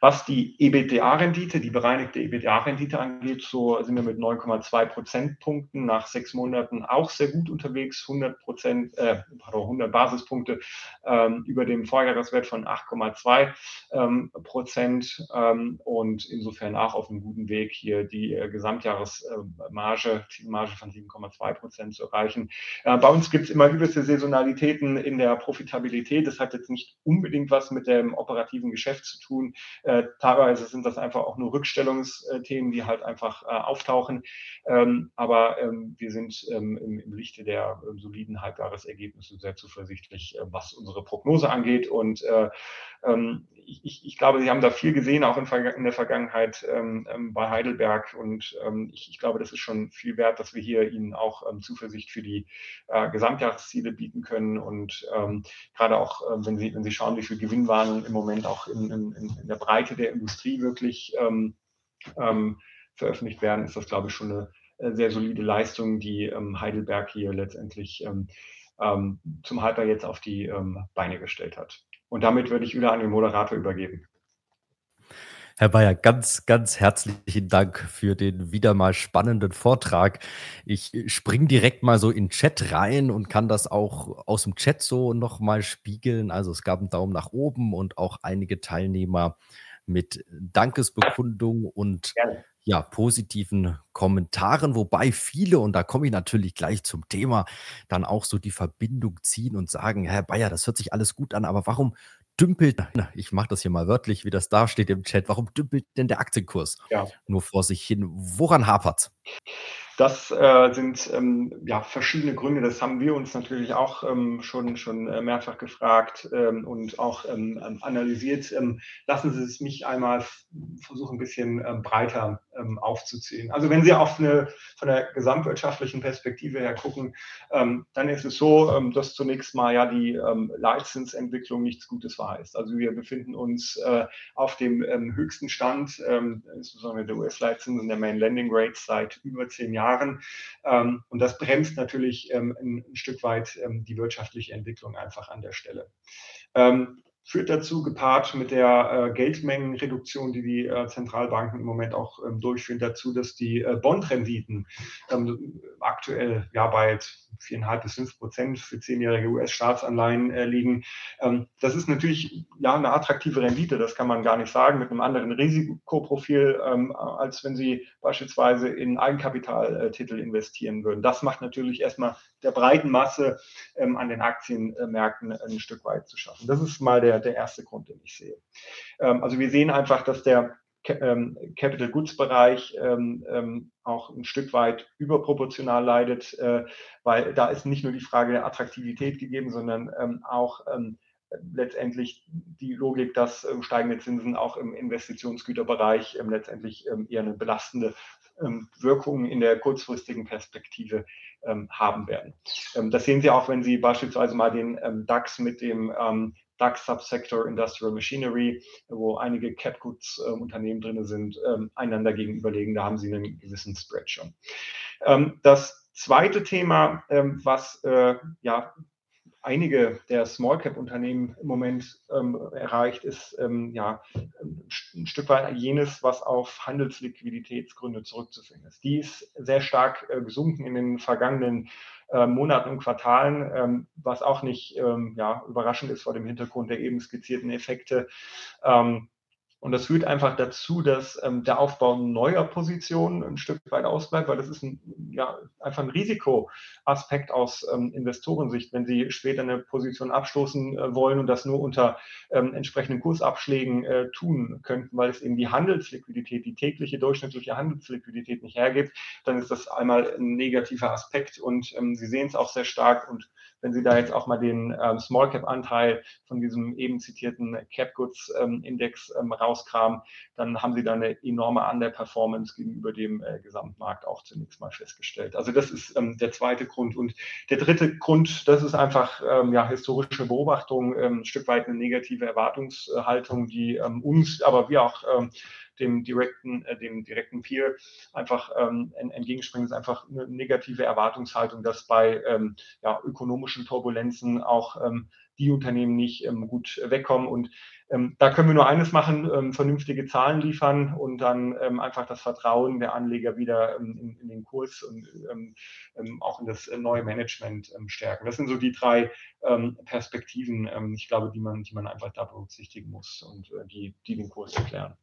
A: Was die EBITDA-Rendite, die bereinigte EBITDA-Rendite angeht, so sind wir mit 9,2 Prozentpunkten nach sechs Monaten auch sehr gut unterwegs, 100 Prozent, äh, pardon, 100 Basispunkte ähm, über dem Vorjahreswert von 8,2 ähm, Prozent ähm, und insofern auch auf einem guten Weg, hier die äh, Gesamtjahresmarge, Zielmarge von 7,2 Prozent zu erreichen. Äh, bei uns gibt es immer gewisse Saisonalitäten in der Profitabilität. Das hat jetzt nicht unbedingt was mit dem operativen Geschäft zu tun. Äh, teilweise sind das einfach auch nur Rückstellungsthemen, die halt einfach auftauchen. Ähm, aber ähm, wir sind ähm, im, Lichte der soliden Halbjahresergebnisse sehr zuversichtlich, was unsere Prognose angeht. Und ähm, ich, ich, glaube, Sie haben da viel gesehen, auch in, in der Vergangenheit ähm, bei Heidelberg. Und ähm, ich, ich, glaube, das ist schon viel wert, dass wir hier Ihnen auch ähm, Zuversicht für die äh, Gesamtjahresziele bieten können. Und ähm, gerade auch, äh, wenn, Sie, wenn Sie schauen, wie viel Gewinnwarnung im Moment auch in, in, in der Breite der Industrie wirklich veröffentlicht werden, ist das, glaube ich, schon eine äh, sehr solide Leistung, die Heidelberg hier letztendlich zum Halter jetzt auf die Beine gestellt hat. Und damit würde ich wieder an den Moderator übergeben.
B: Herr Bayer, ganz, ganz herzlichen Dank für den wieder mal spannenden Vortrag. Ich springe direkt mal so in den Chat rein und kann das auch aus dem Chat so nochmal spiegeln. Also es gab einen Daumen nach oben und auch einige Teilnehmer mit Dankesbekundung und Gerne. ja, positiven Kommentaren, wobei viele, und da komme ich natürlich gleich zum Thema, dann auch so die Verbindung ziehen und sagen, Herr Bayer, das hört sich alles gut an, aber warum dümpelt, na, ich mache das hier mal wörtlich, wie das da steht im Chat, warum dümpelt denn der Aktienkurs ja. nur vor sich hin? Woran hapert
A: das äh, sind ähm, ja, verschiedene Gründe. Das haben wir uns natürlich auch ähm, schon, schon äh, mehrfach gefragt ähm, und auch ähm, ähm, analysiert. Ähm, lassen Sie es mich einmal versuchen, ein bisschen breiter aufzuziehen. Also wenn Sie auf eine von der gesamtwirtschaftlichen Perspektive her gucken, dann ist es so, dass zunächst mal ja die Leitzinsentwicklung nichts Gutes verheißt. Also wir befinden uns äh, auf dem höchsten Stand, insbesondere der US-Leitzinsen der Main Lending Rates seit über zehn Jahren. Jahren. Ähm, und das bremst natürlich ähm, ein, Stück weit ähm, die wirtschaftliche Entwicklung einfach an der Stelle führt dazu, gepaart mit der äh, Geldmengenreduktion, die die äh, Zentralbanken im Moment auch ähm, durchführen, dazu, dass die äh, Bondrenditen ähm, aktuell ja bei viereinhalb bis fünf Prozent für zehnjährige US-Staatsanleihen äh, liegen. Ähm, das ist natürlich ja eine attraktive Rendite, das kann man gar nicht sagen, mit einem anderen Risikoprofil, ähm, als wenn Sie beispielsweise in Eigenkapitaltitel investieren würden. Das macht natürlich erstmal der breiten Masse ähm, an den Aktienmärkten ein Stück weit zu schaffen. Das ist mal der, der erste Grund, den ich sehe. Ähm, also wir sehen einfach, dass der ähm, Capital Goods Bereich ähm, ähm, auch ein Stück weit überproportional leidet, äh, weil da ist nicht nur die Frage der Attraktivität gegeben, sondern ähm, auch letztendlich die Logik, dass steigende Zinsen auch im Investitionsgüterbereich letztendlich eher eine belastende Wirkung in der kurzfristigen Perspektive ähm, haben werden. Ähm, das sehen Sie auch, wenn Sie beispielsweise mal den ähm, DAX mit dem ähm, DAX Subsector Industrial Machinery, wo einige Catgoods-Unternehmen drin sind, ähm, einander gegenüberlegen. Da haben Sie einen gewissen Spread schon. Ähm, das zweite Thema, was äh, ja einige der Small Cap Unternehmen im Moment ähm, erreicht, ist ähm, ja ein Stück weit jenes, was auf Handelsliquiditätsgründe zurückzuführen ist. Die ist sehr stark äh, gesunken in den vergangenen äh, Monaten und Quartalen, ähm, was auch nicht ähm, ja, überraschend ist vor dem Hintergrund der eben skizzierten Effekte. Ähm, und das führt einfach dazu, dass ähm, der Aufbau neuer Positionen ein Stück weit ausbleibt, weil das ist ein, ja, einfach ein Risikoaspekt aus ähm, Investorensicht, wenn sie später eine Position abstoßen äh, wollen und das nur unter ähm, entsprechenden Kursabschlägen äh, tun könnten, weil es eben die Handelsliquidität, die tägliche durchschnittliche Handelsliquidität nicht hergibt, dann ist das einmal ein negativer Aspekt. Und ähm, Sie sehen es auch sehr stark und wenn Sie da jetzt auch mal den ähm, Small Cap Anteil von diesem eben zitierten Cap Goods ähm, Index ähm, rauskramen, dann haben Sie da eine enorme Underperformance gegenüber dem äh, Gesamtmarkt auch zunächst mal festgestellt. Also das ist ähm, der zweite Grund. Und der dritte Grund, das ist einfach ähm, ja, historische Beobachtung, ähm, ein Stück weit eine negative Erwartungshaltung, die uns, aber wir auch dem direkten, äh, dem direkten Peer einfach ähm, entgegenspringen, ist einfach eine negative Erwartungshaltung, dass bei ähm, ja, ökonomischen Turbulenzen auch ähm, die Unternehmen nicht ähm, gut wegkommen. Und ähm, da können wir nur eines machen, ähm, vernünftige Zahlen liefern und dann ähm, einfach das Vertrauen der Anleger wieder ähm, in, in, den Kurs und ähm, auch in das neue Management stärken. Das sind so die drei Perspektiven, ich glaube, die man, die man einfach da berücksichtigen muss und äh, die, die den Kurs erklären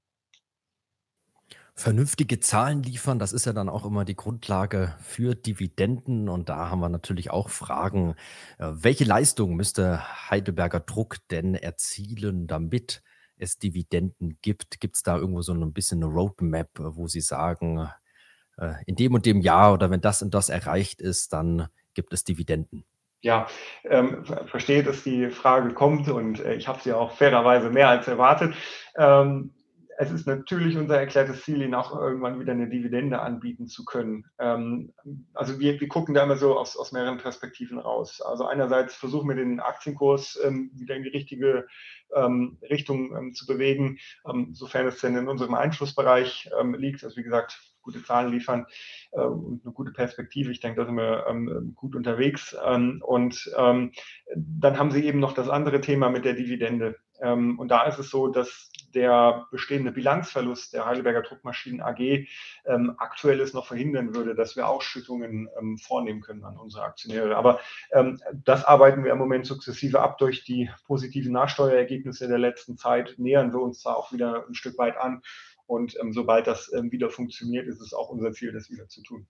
B: vernünftige Zahlen liefern. Das ist ja dann auch immer die Grundlage für Dividenden. Und da haben wir natürlich auch Fragen. Äh, welche Leistung müsste Heidelberger Druck denn erzielen, damit es Dividenden gibt? Gibt es da irgendwo so ein bisschen eine Roadmap, wo Sie sagen, äh, in dem und dem Jahr oder wenn das und das erreicht ist, dann gibt es Dividenden?
A: Ja, ähm, verstehe, dass die Frage kommt und äh, ich habe sie auch fairerweise mehr als erwartet. Ähm, es ist natürlich unser erklärtes Ziel, ihnen auch irgendwann wieder eine Dividende anbieten zu können. Ähm, also wir, wir gucken da immer so aus, aus mehreren Perspektiven raus. Also einerseits versuchen wir den Aktienkurs ähm, wieder in die richtige ähm, Richtung ähm, zu bewegen, ähm, sofern es denn in unserem Einflussbereich ähm, liegt. Also wie gesagt, gute Zahlen liefern äh, und eine gute Perspektive. Ich denke, da sind wir ähm, gut unterwegs. Ähm, und ähm, dann haben Sie eben noch das andere Thema mit der Dividende. und da ist es so, dass der bestehende Bilanzverlust der Heidelberger Druckmaschinen AG ähm, aktuell es noch verhindern würde, dass wir Ausschüttungen ähm, vornehmen können an unsere Aktionäre. Aber ähm, das arbeiten wir im Moment sukzessive ab durch die positiven Nachsteuerergebnisse der letzten Zeit. Nähern wir uns da auch wieder ein Stück weit an. Und ähm, sobald das ähm, wieder funktioniert, ist es auch unser Ziel, das wieder zu tun.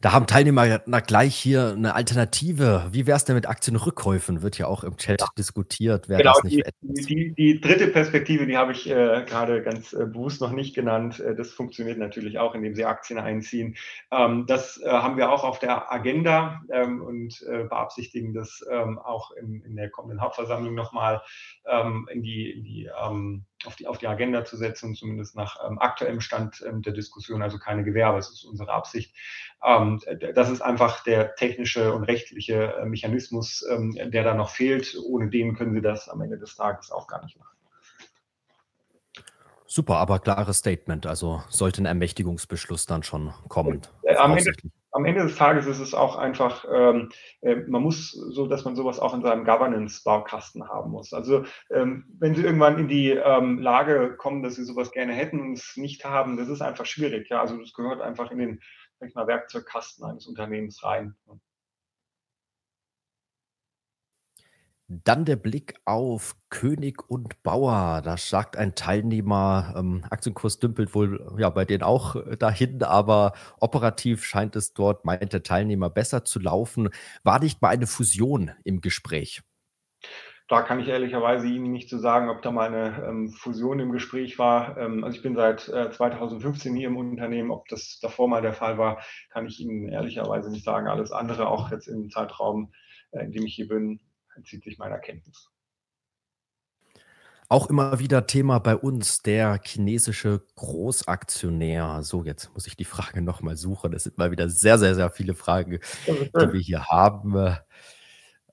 B: Da haben Teilnehmer na gleich hier eine Alternative. Wie wäre es denn mit Aktienrückkäufen? Wird ja auch im Chat ja. diskutiert.
A: Wäre genau, die, die, die, dritte Perspektive, die habe ich äh, gerade ganz äh, bewusst noch nicht genannt. Äh, das funktioniert natürlich auch, indem Sie Aktien einziehen. Ähm, das äh, haben wir auch auf der Agenda ähm, und äh, beabsichtigen das ähm, auch in, in, der kommenden Hauptversammlung nochmal ähm, in die, in die ähm, auf die, auf die Agenda zu setzen, zumindest nach ähm, aktuellem Stand ähm, der Diskussion, also keine Gewerbe. Das ist unsere Absicht. Ähm, das ist einfach der technische und rechtliche äh, Mechanismus, ähm, der da noch fehlt. Ohne den können Sie das am Ende des Tages auch gar nicht machen.
B: Super, aber klares Statement. Also sollte ein Ermächtigungsbeschluss dann schon kommen.
A: Äh, am Ende, am Ende des Tages ist es auch einfach, ähm, äh, man muss so, dass man sowas auch in seinem Governance-Baukasten haben muss. Also ähm, wenn Sie irgendwann in die ähm, Lage kommen, dass Sie sowas gerne hätten und es nicht haben, das ist einfach schwierig. Ja, also das gehört einfach in den sag ich mal, Werkzeugkasten eines Unternehmens rein.
B: Dann der Blick auf König und Bauer. Da sagt ein Teilnehmer, ähm, Aktienkurs dümpelt wohl ja bei denen auch äh, dahin, aber operativ scheint es dort, meint der Teilnehmer, besser zu laufen. War nicht mal eine Fusion im Gespräch?
A: Da kann ich ehrlicherweise Ihnen nicht zu sagen, ob da mal eine ähm, Fusion im Gespräch war. Ähm, also ich bin seit äh, 2015 hier im Unternehmen. Ob das davor mal der Fall war, kann ich Ihnen ehrlicherweise nicht sagen. Alles andere, auch jetzt im Zeitraum, äh, in dem ich hier bin, entzieht sich meiner Kenntnis.
B: Auch immer wieder Thema bei uns, der chinesische Großaktionär. So, jetzt muss ich die Frage nochmal suchen. Es sind mal wieder sehr, sehr, sehr viele Fragen, die wir hier haben.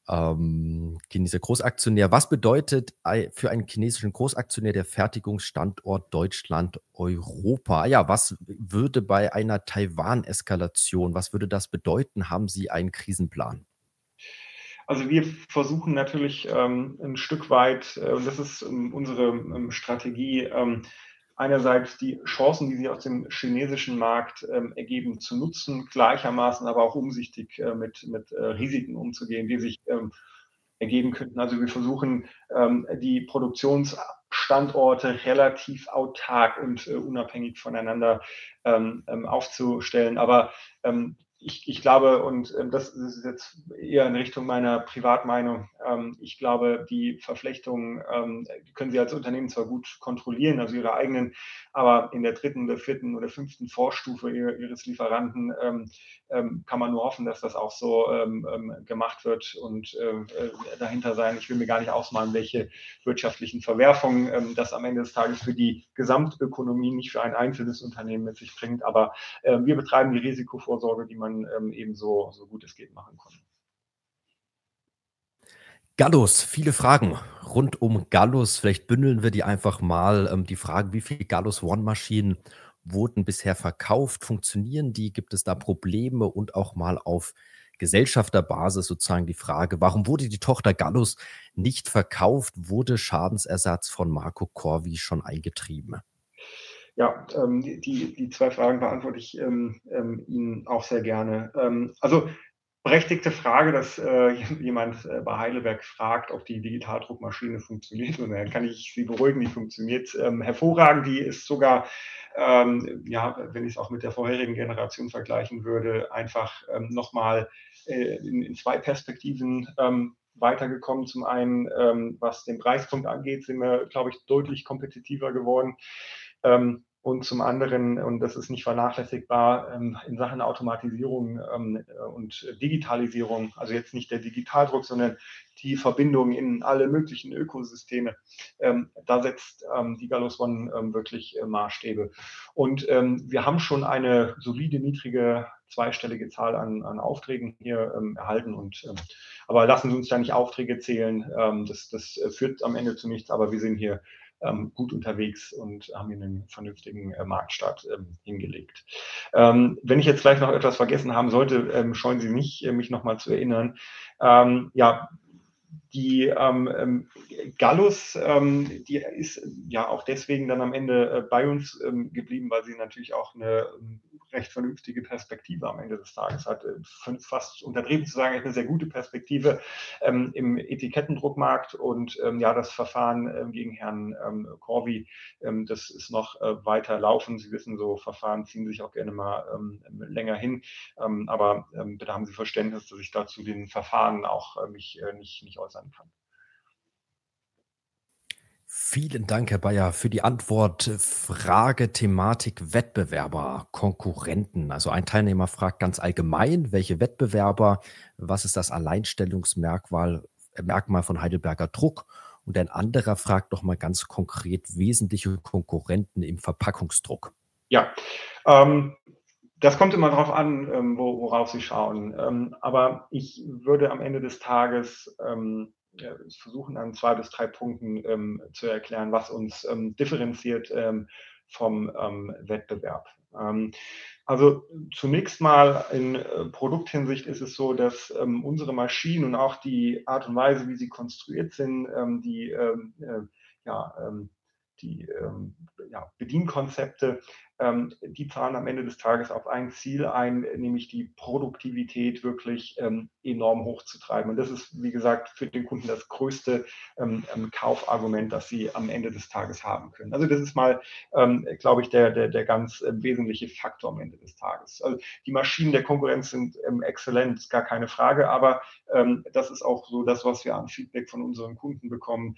B: Ähm, chinesischer Großaktionär. Was bedeutet für einen chinesischen Großaktionär der Fertigungsstandort Deutschland, Europa? Ja, was würde bei einer Taiwan-Eskalation, was würde das bedeuten? Haben Sie einen Krisenplan?
A: Also wir versuchen natürlich ähm, ein Stück weit, äh, das ist ähm, unsere ähm, Strategie, ähm, einerseits die Chancen, die sich aus dem chinesischen Markt ähm, ergeben, zu nutzen, gleichermaßen aber auch umsichtig äh, mit, mit äh, Risiken umzugehen, die sich ähm, ergeben könnten. Also wir versuchen die Produktionsstandorte relativ autark und äh, unabhängig voneinander aufzustellen. Aber ich, ich, glaube, und ähm, das ist jetzt eher in Richtung meiner Privatmeinung, ähm, ich glaube, die Verflechtungen ähm, können Sie als Unternehmen zwar gut kontrollieren, also Ihre eigenen, aber in der dritten oder vierten oder fünften Vorstufe Ihres Lieferanten kann man nur hoffen, dass das auch so gemacht wird und äh, dahinter sein. Ich will mir gar nicht ausmalen, welche wirtschaftlichen Verwerfungen das am Ende des Tages für die Gesamtökonomie, nicht für ein einzelnes Unternehmen mit sich bringt, aber äh, wir betreiben die Risikovorsorge, die man eben so, so gut es geht machen kann.
B: Gallus, viele Fragen rund um Gallus. Vielleicht bündeln wir die einfach mal. Ähm, die Frage, wie viele Gallus One-Maschinen wurden bisher verkauft? Funktionieren die? Gibt es da Probleme? Und auch mal auf Gesellschafterbasis sozusagen die Frage, warum wurde die Tochter Gallus nicht verkauft? Wurde Schadensersatz von Marco Corvi schon eingetrieben?
A: Ja, ähm, die, die zwei Fragen beantworte ich ähm, ähm, Ihnen auch sehr gerne. Ähm, also berechtigte Frage, dass äh, jemand äh, bei Heidelberg fragt, ob die Digitaldruckmaschine funktioniert. Und dann kann ich Sie beruhigen, die funktioniert ähm, hervorragend. Die ist sogar, ähm, ja, wenn ich es auch mit der vorherigen Generation vergleichen würde, einfach nochmal äh, in, in, zwei Perspektiven weitergekommen. Zum einen, ähm, was den Preispunkt angeht, sind wir, glaube ich, deutlich kompetitiver geworden. Ähm, und zum anderen, und das ist nicht vernachlässigbar, ähm, in Sachen Automatisierung ähm, und Digitalisierung, also jetzt nicht der Digitaldruck, sondern die Verbindung in alle möglichen Ökosysteme, ähm, da setzt die Gallus One wirklich äh, Maßstäbe. Und wir haben schon eine solide, niedrige zweistellige Zahl an, an Aufträgen hier erhalten. Und, aber lassen Sie uns da nicht Aufträge zählen. das, das äh, führt am Ende zu nichts, aber wir sind hier ähm, gut unterwegs und haben hier einen vernünftigen äh, Marktstart ähm, hingelegt. Ähm, wenn ich jetzt gleich noch etwas vergessen haben sollte, ähm, scheuen Sie nicht, äh, mich nochmal zu erinnern. Ähm, ja, die ähm, ähm, Gallus, ähm, die ist ja auch deswegen dann am Ende äh, bei uns ähm, geblieben, weil sie natürlich auch eine recht vernünftige Perspektive am Ende des Tages hat. Äh, fast untertrieben zu sagen, eine sehr gute Perspektive ähm, im Etikettendruckmarkt. Und ja, das Verfahren gegen Herrn Corby, das ist noch äh, weiter laufen. Sie wissen, so Verfahren ziehen sich auch gerne mal länger hin. aber bitte haben Sie Verständnis, dass ich dazu den Verfahren auch äh, mich nicht, nicht äußern kann.
B: Vielen Dank, Herr Bayer, für die Antwort. Frage, Thematik, Wettbewerber, Konkurrenten. Also ein Teilnehmer fragt ganz allgemein, welche Wettbewerber, was ist das Alleinstellungsmerkmal Merkmal von Heidelberger Druck? Und ein anderer fragt doch mal ganz konkret wesentliche Konkurrenten im Verpackungsdruck.
A: Ja, ähm, das kommt immer darauf an, ähm, worauf Sie schauen. Ähm, aber ich würde am Ende des Tages ähm, versuchen, an zwei bis drei Punkten ähm, zu erklären, was uns ähm, differenziert ähm, vom ähm, Wettbewerb. Ähm, also zunächst mal in äh, Produkthinsicht ist es so, dass ähm, unsere Maschinen und auch die Art und Weise, wie sie konstruiert sind, die äh, ja, die ja, Bedienkonzepte ähm, die zahlen am Ende des Tages auf ein Ziel ein, nämlich die Produktivität wirklich ähm, enorm hochzutreiben. Und das ist, wie gesagt, für den Kunden das größte ähm, ähm Kaufargument, das sie am Ende des Tages haben können. Also das ist mal, ähm, glaube ich, der, der, der ganz äh, wesentliche Faktor am Ende des Tages. Also die Maschinen der Konkurrenz sind ähm, exzellent, gar keine Frage, aber das ist auch so das, was wir an Feedback von unseren Kunden bekommen.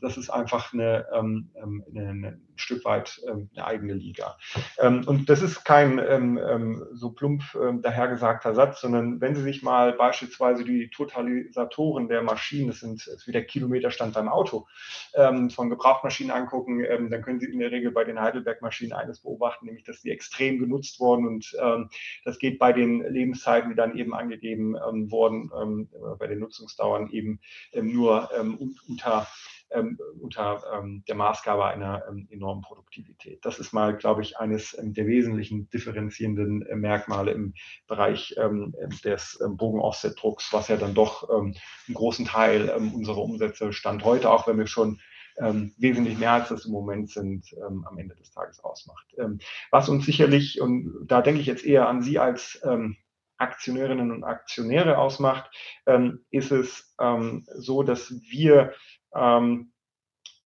A: das ist einfach eine, eine, eine, ein Stück weit eine eigene Liga. Ähm, und das ist kein ähm, ähm, so plump dahergesagter Satz, sondern wenn Sie sich mal beispielsweise die Totalisatoren der Maschinen, das sind wie der Kilometerstand beim Auto, von Gebrauchtmaschinen angucken, dann können Sie in der Regel bei den Heidelberg-Maschinen eines beobachten, nämlich dass die extrem genutzt wurden und das geht bei den Lebenszeiten, die dann eben angegeben wurden, bei den Nutzungsdauern eben nur unter ähm, unter ähm, der Maßgabe einer ähm, enormen Produktivität. Das ist mal, glaube ich, eines ähm, der wesentlichen differenzierenden äh, Merkmale im Bereich ähm, des ähm, Bogen-Offset-Drucks, was ja dann doch einen großen Teil unserer Umsätze stand heute, auch wenn wir schon ähm, wesentlich mehr als das im Moment sind, ähm, am Ende des Tages ausmacht. Ähm, was uns sicherlich, und da denke ich jetzt eher an Sie als Aktionärinnen und Aktionäre ausmacht, ist es so, dass wir ähm,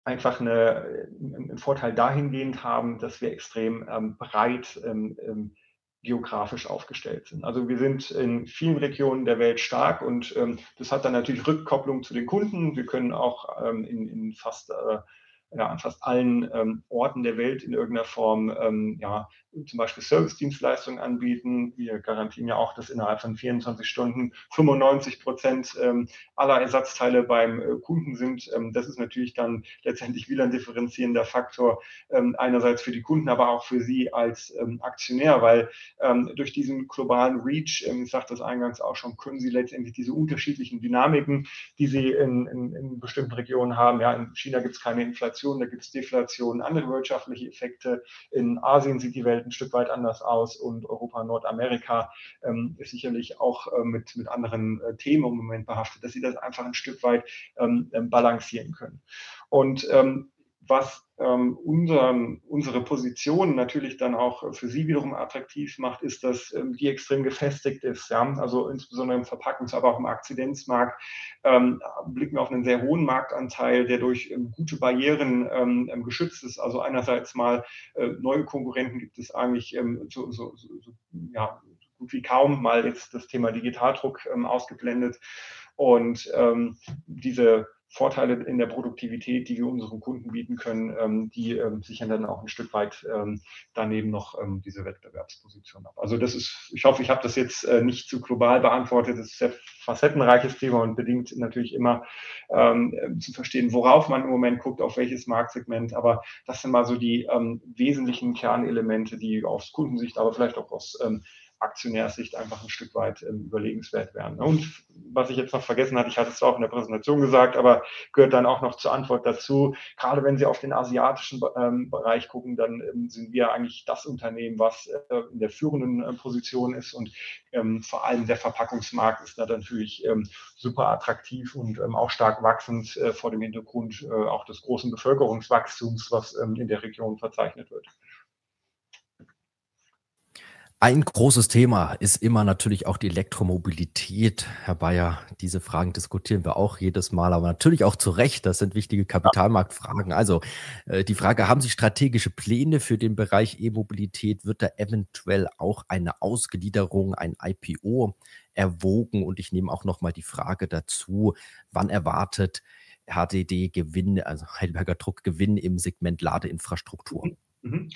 A: einfach eine, einen Vorteil dahingehend haben, dass wir extrem ähm, breit ähm, ähm, geografisch aufgestellt sind. Also wir sind in vielen Regionen der Welt stark und ähm, das hat dann natürlich Rückkopplung zu den Kunden. Wir können auch ähm, in, in, fast äh, ja, an fast allen ähm, Orten der Welt in irgendeiner Form ähm, ja, zum Beispiel Service-Dienstleistungen anbieten. Wir garantieren ja auch, dass innerhalb von 24 Stunden 95 Prozent ähm, aller Ersatzteile beim äh, Kunden sind. Ähm, das ist natürlich dann letztendlich wieder ein differenzierender Faktor, ähm, einerseits für die Kunden, aber auch für Sie als ähm, Aktionär, weil durch diesen globalen Reach, ich sagte das eingangs auch schon, können Sie letztendlich diese unterschiedlichen Dynamiken, die Sie in, in, in bestimmten Regionen haben, ja, in China gibt es keine Inflation, da gibt es Deflation, andere wirtschaftliche Effekte. In Asien sieht die Welt ein Stück weit anders aus und Europa, Nordamerika ähm, ist sicherlich auch äh, mit, mit anderen äh, Themen im Moment behaftet, dass sie das einfach ein Stück weit ähm, ähm balancieren können. Und ähm, was ähm, unseren, unsere Position natürlich dann auch für Sie wiederum attraktiv macht, ist, dass ähm, die extrem gefestigt ist. Ja? Also insbesondere im Verpackungs-, aber auch im Akzidenzmarkt ähm, blicken wir auf einen sehr hohen Marktanteil, der durch ähm, gute Barrieren ähm, ähm, geschützt ist. Also einerseits mal äh, neue Konkurrenten gibt es eigentlich so, so, so, so, ja, gut wie kaum, mal jetzt das Thema Digitaldruck ausgeblendet. Und diese Vorteile in der Produktivität, die wir unseren Kunden bieten können, ähm, die ähm, sichern dann auch ein Stück weit ähm, daneben noch diese Wettbewerbsposition ab. Also das ist, ich hoffe, ich habe das jetzt äh, nicht zu global beantwortet. Das ist ein sehr facettenreiches Thema und bedingt natürlich immer ähm, zu verstehen, worauf man im Moment guckt, auf welches Marktsegment. Aber das sind mal so die wesentlichen Kernelemente, die aus Kundensicht, aber vielleicht auch aus Aktionärssicht einfach ein Stück weit ähm, überlegenswert wären. Und was ich jetzt noch vergessen hatte, ich hatte es auch in der Präsentation gesagt, aber gehört dann auch noch zur Antwort dazu. Gerade wenn Sie auf den asiatischen ähm, Bereich gucken, dann ähm, sind wir eigentlich das Unternehmen, was äh, in der führenden äh, Position ist und ähm, vor allem der Verpackungsmarkt ist da natürlich ähm, super attraktiv und ähm, auch stark wachsend äh, vor dem Hintergrund äh, auch des großen Bevölkerungswachstums, was in der Region verzeichnet wird.
B: Ein großes Thema ist immer natürlich auch die Elektromobilität. Herr Bayer, diese Fragen diskutieren wir auch jedes Mal, aber natürlich auch zu Recht. Das sind wichtige Kapitalmarktfragen. Also äh, die Frage, haben Sie strategische Pläne für den Bereich E-Mobilität? Wird da eventuell auch eine Ausgliederung, ein IPO erwogen? Und ich nehme auch noch mal die Frage dazu, wann erwartet HDD Gewinn, also Heidelberger Druck Gewinn im Segment Ladeinfrastruktur?
A: Mhm.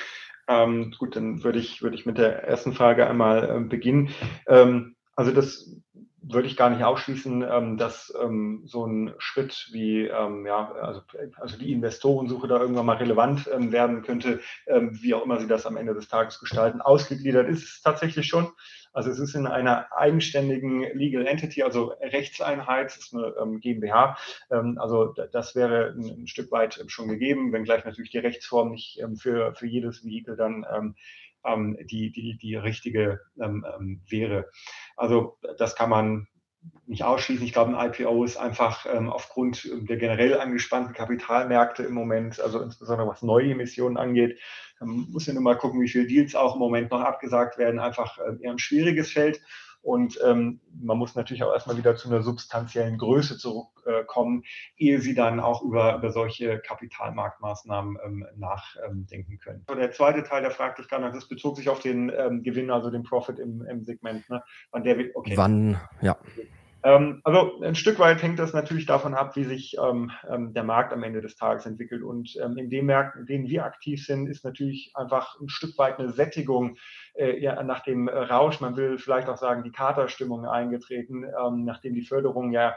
A: Ähm, gut, dann würde ich, würde ich mit der ersten Frage einmal äh, beginnen. Ähm, also das würde ich gar nicht ausschließen, ähm, dass ähm, so ein Schritt wie, ähm, ja, also, also die Investorensuche da irgendwann mal relevant werden könnte, wie auch immer sie das am Ende des Tages gestalten. Ausgegliedert ist es tatsächlich schon. Also es ist in einer eigenständigen Legal Entity, also Rechtseinheit, ist eine GmbH. Also das wäre ein, Stück weit schon gegeben, wenngleich natürlich die Rechtsform nicht für, für jedes Vehikel dann ähm, ähm, die, die, die richtige ähm, wäre. Also das kann man nicht ausschließen. Ich glaube, ein IPO ist einfach ähm, aufgrund der generell angespannten Kapitalmärkte im Moment, also insbesondere was neue Emissionen angeht, ähm, muss ja nur mal gucken, wie viele Deals auch im Moment noch abgesagt werden, einfach äh, eher ein schwieriges Feld. Und ähm, man muss natürlich auch erstmal wieder zu einer substanziellen Größe zurückkommen, äh, ehe sie dann auch über, über solche Kapitalmarktmaßnahmen ähm, nachdenken können. Der zweite Teil der Frage, ich kann, das bezog sich auf den ähm, Gewinn, also den Profit im, im Segment. Ne?
B: Wann der, okay. Wann, ja.
A: Ähm, also ein Stück weit hängt das natürlich davon ab, wie sich ähm, ähm, der Markt am Ende des Tages entwickelt. Und ähm, in den Märkten, in denen wir aktiv sind, ist natürlich einfach ein Stück weit eine Sättigung äh, ja, nach dem Rausch, man will vielleicht auch sagen, die Katerstimmung eingetreten, ähm, nachdem die Förderung ja,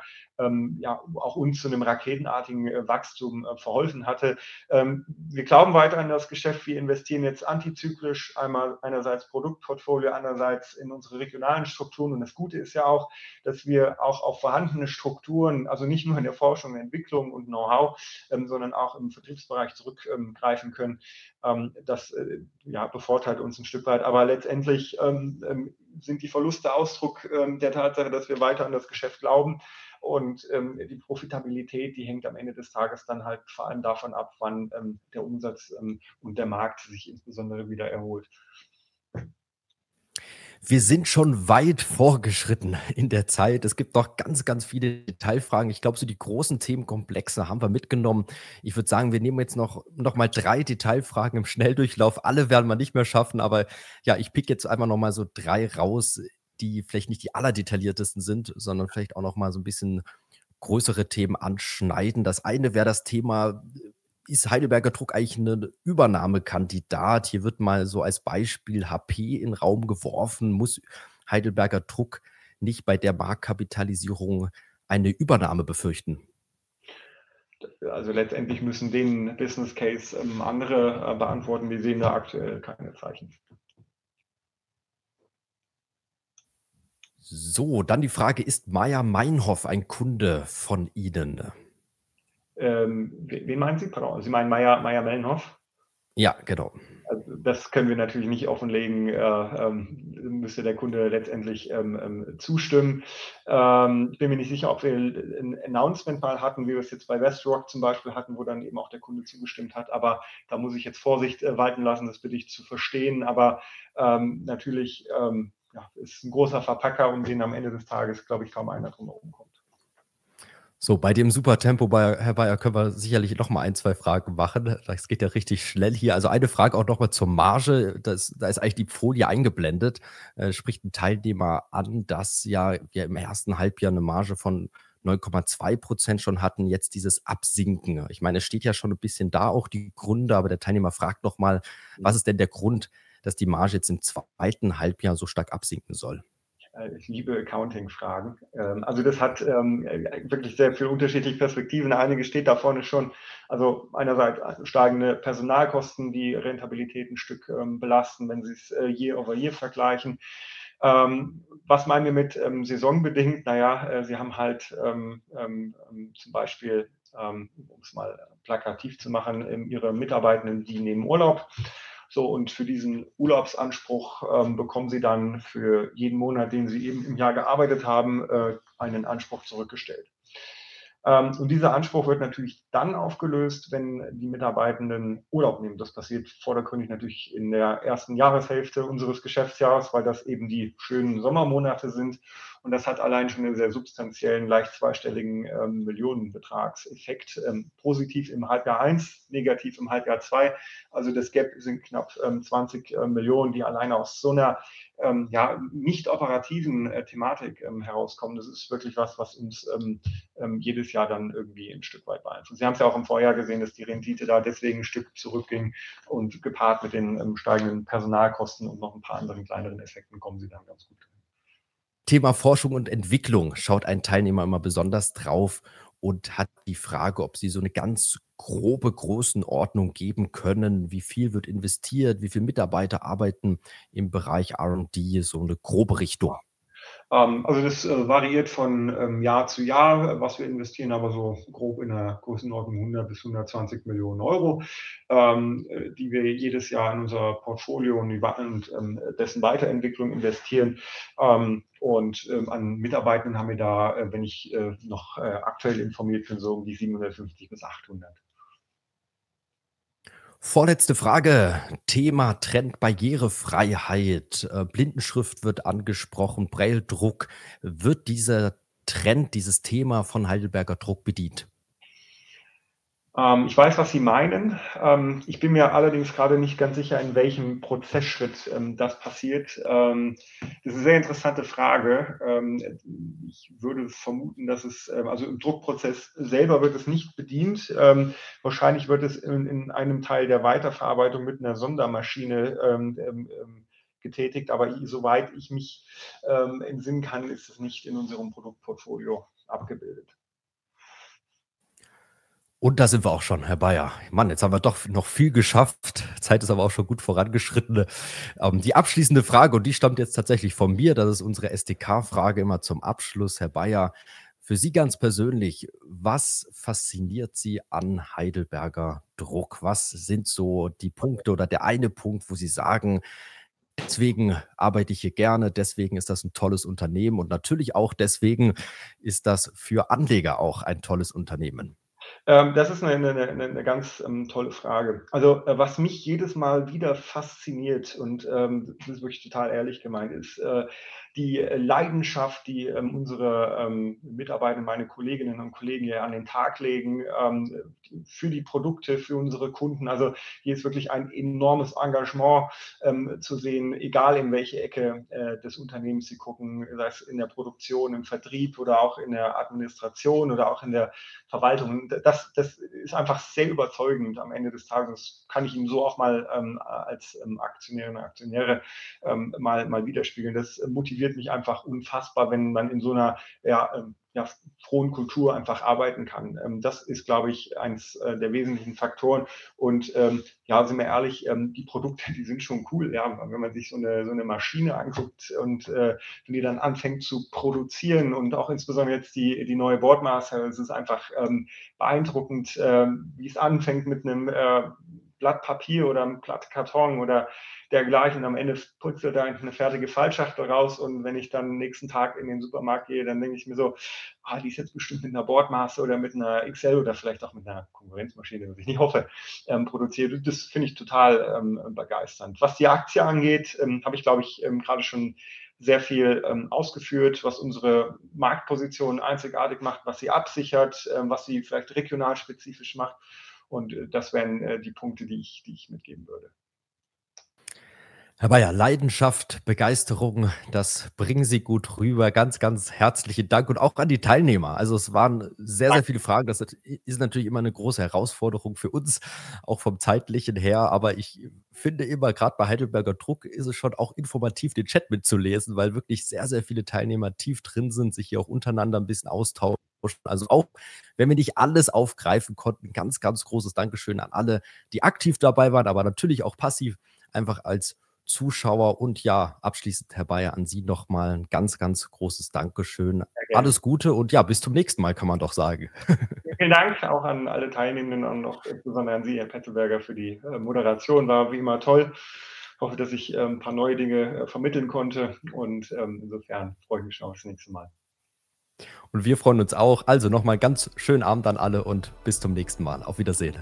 A: ja auch uns zu einem raketenartigen äh, Wachstum äh, verholfen hatte. wir glauben weiter an das Geschäft. Wir investieren jetzt antizyklisch, einmal einerseits Produktportfolio, andererseits in unsere regionalen Strukturen. Und das Gute ist ja auch, dass wir auch auf vorhandene Strukturen, also nicht nur in der Forschung, Entwicklung und Know-how, ähm, sondern auch im Vertriebsbereich zurückgreifen können. Ähm, das äh, ja, bevorteilt uns ein Stück weit. Aber letztendlich ähm, ähm sind die Verluste Ausdruck ähm, der Tatsache, dass wir weiter an das Geschäft glauben. Und ähm, die Profitabilität, die hängt am Ende des Tages dann halt vor allem davon ab, wann der Umsatz und der Markt sich insbesondere wieder erholt.
B: Wir sind schon weit vorgeschritten in der Zeit. Es gibt noch ganz, ganz viele Detailfragen. Ich glaube, so die großen Themenkomplexe haben wir mitgenommen. Ich würde sagen, wir nehmen jetzt noch, noch mal drei Detailfragen im Schnelldurchlauf. Alle werden wir nicht mehr schaffen, aber ja, ich pick jetzt einfach noch mal so drei raus, die vielleicht nicht die allerdetailliertesten sind, sondern vielleicht auch noch mal so ein bisschen größere Themen anschneiden. Das eine wäre das Thema ist Heidelberger Druck eigentlich ein Übernahmekandidat? Hier wird mal so als Beispiel HP in den Raum geworfen. Muss Heidelberger Druck nicht bei der Marktkapitalisierung eine Übernahme befürchten?
A: Also letztendlich müssen den Business Case ähm, andere äh, beantworten. Wir sehen da aktuell keine Zeichen.
B: So, dann die Frage, ist Meier Meinhof ein Kunde von Ihnen?
A: Ähm, wen meinen Sie? Pardon, Sie meinen Meier, Meier Mellenhoff?
B: Ja, genau.
A: Also das können wir natürlich nicht offenlegen, äh, ähm, müsste der Kunde letztendlich ähm, ähm, zustimmen. Ähm, ich bin mir nicht sicher, ob wir ein Announcement mal hatten, wie wir es jetzt bei Westrock zum Beispiel hatten, wo dann eben auch der Kunde zugestimmt hat. Aber da muss ich jetzt Vorsicht äh, walten lassen, das bitte ich zu verstehen. Aber ähm, natürlich ähm, ja, ist ein großer Verpacker, um den am Ende des Tages, glaube ich, kaum einer drum kommt.
B: So, bei dem super Tempo, bei, Herr Bayer, können wir sicherlich noch mal ein, zwei Fragen machen. Das geht ja richtig schnell hier. Also eine Frage auch noch mal zur Marge. Das, da ist eigentlich die Folie eingeblendet. Äh, spricht ein Teilnehmer an, dass ja wir im ersten Halbjahr eine Marge von 9,2 Prozent schon hatten, jetzt dieses Absinken. Ich meine, es steht ja schon ein bisschen da, auch die Gründe, aber der Teilnehmer fragt noch mal, was ist denn der Grund, dass die Marge jetzt im zweiten Halbjahr so stark absinken soll?
A: Äh, ich liebe Accounting-Fragen. Ähm, also das hat ähm, wirklich sehr viele unterschiedliche Perspektiven. Einige steht da vorne schon. Also einerseits steigende Personalkosten, die Rentabilität ein Stück ähm, belasten, wenn Sie es äh, year over year vergleichen. was meinen wir mit saisonbedingt? Naja, äh, Sie haben halt zum Beispiel, um es mal plakativ zu machen, Ihre Mitarbeitenden, die nehmen Urlaub. So, und für diesen Urlaubsanspruch ähm, bekommen Sie dann für jeden Monat, den Sie eben im Jahr gearbeitet haben, äh, einen Anspruch zurückgestellt. Ähm, und dieser Anspruch wird natürlich dann aufgelöst, wenn die Mitarbeitenden Urlaub nehmen. Das passiert vordergründig natürlich in der ersten Jahreshälfte unseres Geschäftsjahres, weil das eben die schönen Sommermonate sind. Und das hat allein schon einen sehr substanziellen, leicht zweistelligen ähm, Millionenbetragseffekt. Ähm, positiv im Halbjahr 1, negativ im Halbjahr 2. Also das Gap sind knapp ähm, 20 äh, Millionen, die alleine aus so einer ähm, ja, nicht operativen äh, Thematik ähm, herauskommen. Das ist wirklich was, was uns ähm, jedes Jahr dann irgendwie ein Stück weit beeinflusst. Sie haben es ja auch im Vorjahr gesehen, dass die Rendite da deswegen ein Stück zurückging und gepaart mit den steigenden Personalkosten und noch ein paar anderen kleineren Effekten kommen Sie dann ganz gut.
B: Thema Forschung und Entwicklung schaut ein Teilnehmer immer besonders drauf und hat die Frage, ob Sie so eine ganz grobe Größenordnung geben können. Wie viel wird investiert? Wie viele Mitarbeiter arbeiten im Bereich R&D? So eine grobe Richtung.
A: Ähm, also das äh, variiert von ähm, Jahr zu Jahr, was wir investieren, aber so grob in der Größenordnung 100 bis 120 Millionen Euro, ähm, die wir jedes Jahr in unser Portfolio und dessen Weiterentwicklung investieren. Und an Mitarbeitenden haben wir da, äh, wenn ich äh, noch aktuell informiert bin, so um die 750 bis 800.
B: Vorletzte Frage. Thema Trend Barrierefreiheit. Äh, Blindenschrift wird angesprochen, Braille-Druck. Wird dieser Trend, dieses Thema von Heidelberger Druck bedient?
A: Ähm, ich weiß, was Sie meinen. Ähm, ich bin mir allerdings gerade nicht ganz sicher, in welchem Prozessschritt ähm, das passiert. Ähm, das ist eine sehr interessante Frage. Ähm, ich würde vermuten, dass es, ähm, also im Druckprozess selber wird es nicht bedient. wahrscheinlich wird es in, in, einem Teil der Weiterverarbeitung mit einer Sondermaschine getätigt, aber soweit ich mich entsinnen kann, ist es nicht in unserem Produktportfolio abgebildet.
B: Und da sind wir auch schon, Herr Bayer. Mann, jetzt haben wir doch noch viel geschafft. Zeit ist aber auch schon gut vorangeschritten. Ähm, die abschließende Frage, und die stammt jetzt tatsächlich von mir, das ist unsere SDK-Frage immer zum Abschluss, Herr Bayer. Für Sie ganz persönlich, was fasziniert Sie an Heidelberger Druck? Was sind so die Punkte oder der eine Punkt, wo Sie sagen, deswegen arbeite ich hier gerne, deswegen ist das ein tolles Unternehmen und natürlich auch deswegen ist das für Anleger auch ein tolles Unternehmen?
A: Ähm, das ist eine, eine, eine ganz ähm, tolle Frage. Also, äh, was mich jedes Mal wieder fasziniert, und ähm, das ist wirklich total ehrlich gemeint, ist, äh, die äh, Leidenschaft, die ähm, unsere ähm, Mitarbeiter, meine Kolleginnen und Kollegen hier an den Tag legen ähm, für die Produkte, für unsere Kunden. Also hier ist wirklich ein enormes Engagement ähm, zu sehen, egal in welche Ecke äh, des Unternehmens Sie gucken, sei es in der Produktion, im Vertrieb oder auch in der Administration oder auch in der Verwaltung. Das, das ist einfach sehr überzeugend am Ende des Tages. Kann ich Ihnen so auch mal ähm, als ähm, Aktionärinnen und Aktionäre mal, mal widerspiegeln. Das motiviert mich einfach unfassbar, wenn man in so einer ja, ähm, ja, frohen Kultur einfach arbeiten kann. Ähm, das ist, glaube ich, eines äh, der wesentlichen Faktoren. Und ähm, ja, sind wir ehrlich, die Produkte, die sind schon cool. Ja, wenn man sich so eine, so eine Maschine anguckt und äh, wenn die dann anfängt zu produzieren und auch insbesondere jetzt die, die neue Boardmaster, es ist einfach beeindruckend, wie es anfängt mit einem äh, Blatt Papier oder einem Blatt Karton oder dergleichen. Am Ende putzelt da eine fertige Fallschachtel raus und wenn ich dann nächsten Tag in den Supermarkt gehe, dann denke ich mir so, ah, die ist jetzt bestimmt mit einer Bordmaße oder mit einer XL oder vielleicht auch mit einer Konkurrenzmaschine, was ich nicht hoffe, ähm, produziert. Das finde ich total ähm, begeisternd. Was die Aktie angeht, ähm, habe ich, glaube ich, ähm, gerade schon sehr viel ähm, ausgeführt, was unsere Marktposition einzigartig macht, was sie absichert, ähm, was sie vielleicht regional spezifisch macht. Und äh, das wären äh, die Punkte, die ich, die ich mitgeben würde.
B: Herr Bayer, Leidenschaft, Begeisterung, das bringen Sie gut rüber. Ganz, ganz herzlichen Dank und auch an die Teilnehmer. Also es waren sehr, sehr viele Fragen. Das ist natürlich immer eine große Herausforderung für uns, auch vom zeitlichen her. Aber ich finde immer, gerade bei Heidelberger Druck ist es schon auch informativ, den Chat mitzulesen, weil wirklich sehr, sehr viele Teilnehmer tief drin sind, sich hier auch untereinander ein bisschen austauschen. Also auch wenn wir nicht alles aufgreifen konnten, ganz, ganz großes Dankeschön an alle, die aktiv dabei waren, aber natürlich auch passiv, einfach als Zuschauer. Und ja, abschließend, Herr Bayer, an Sie nochmal ein ganz, ganz großes Dankeschön. Alles Gute und ja, bis zum nächsten Mal, kann man doch sagen.
A: Vielen Dank auch an alle Teilnehmenden und auch insbesondere an Sie, Herr Petzelberger, für die äh, Moderation. War wie immer toll. Ich hoffe, dass ich ein paar neue Dinge äh, vermitteln konnte und ähm, insofern freue ich mich schon aufs nächste Mal.
B: Und wir freuen uns auch. Also nochmal ganz schönen Abend an alle und bis zum nächsten Mal. Auf Wiedersehen.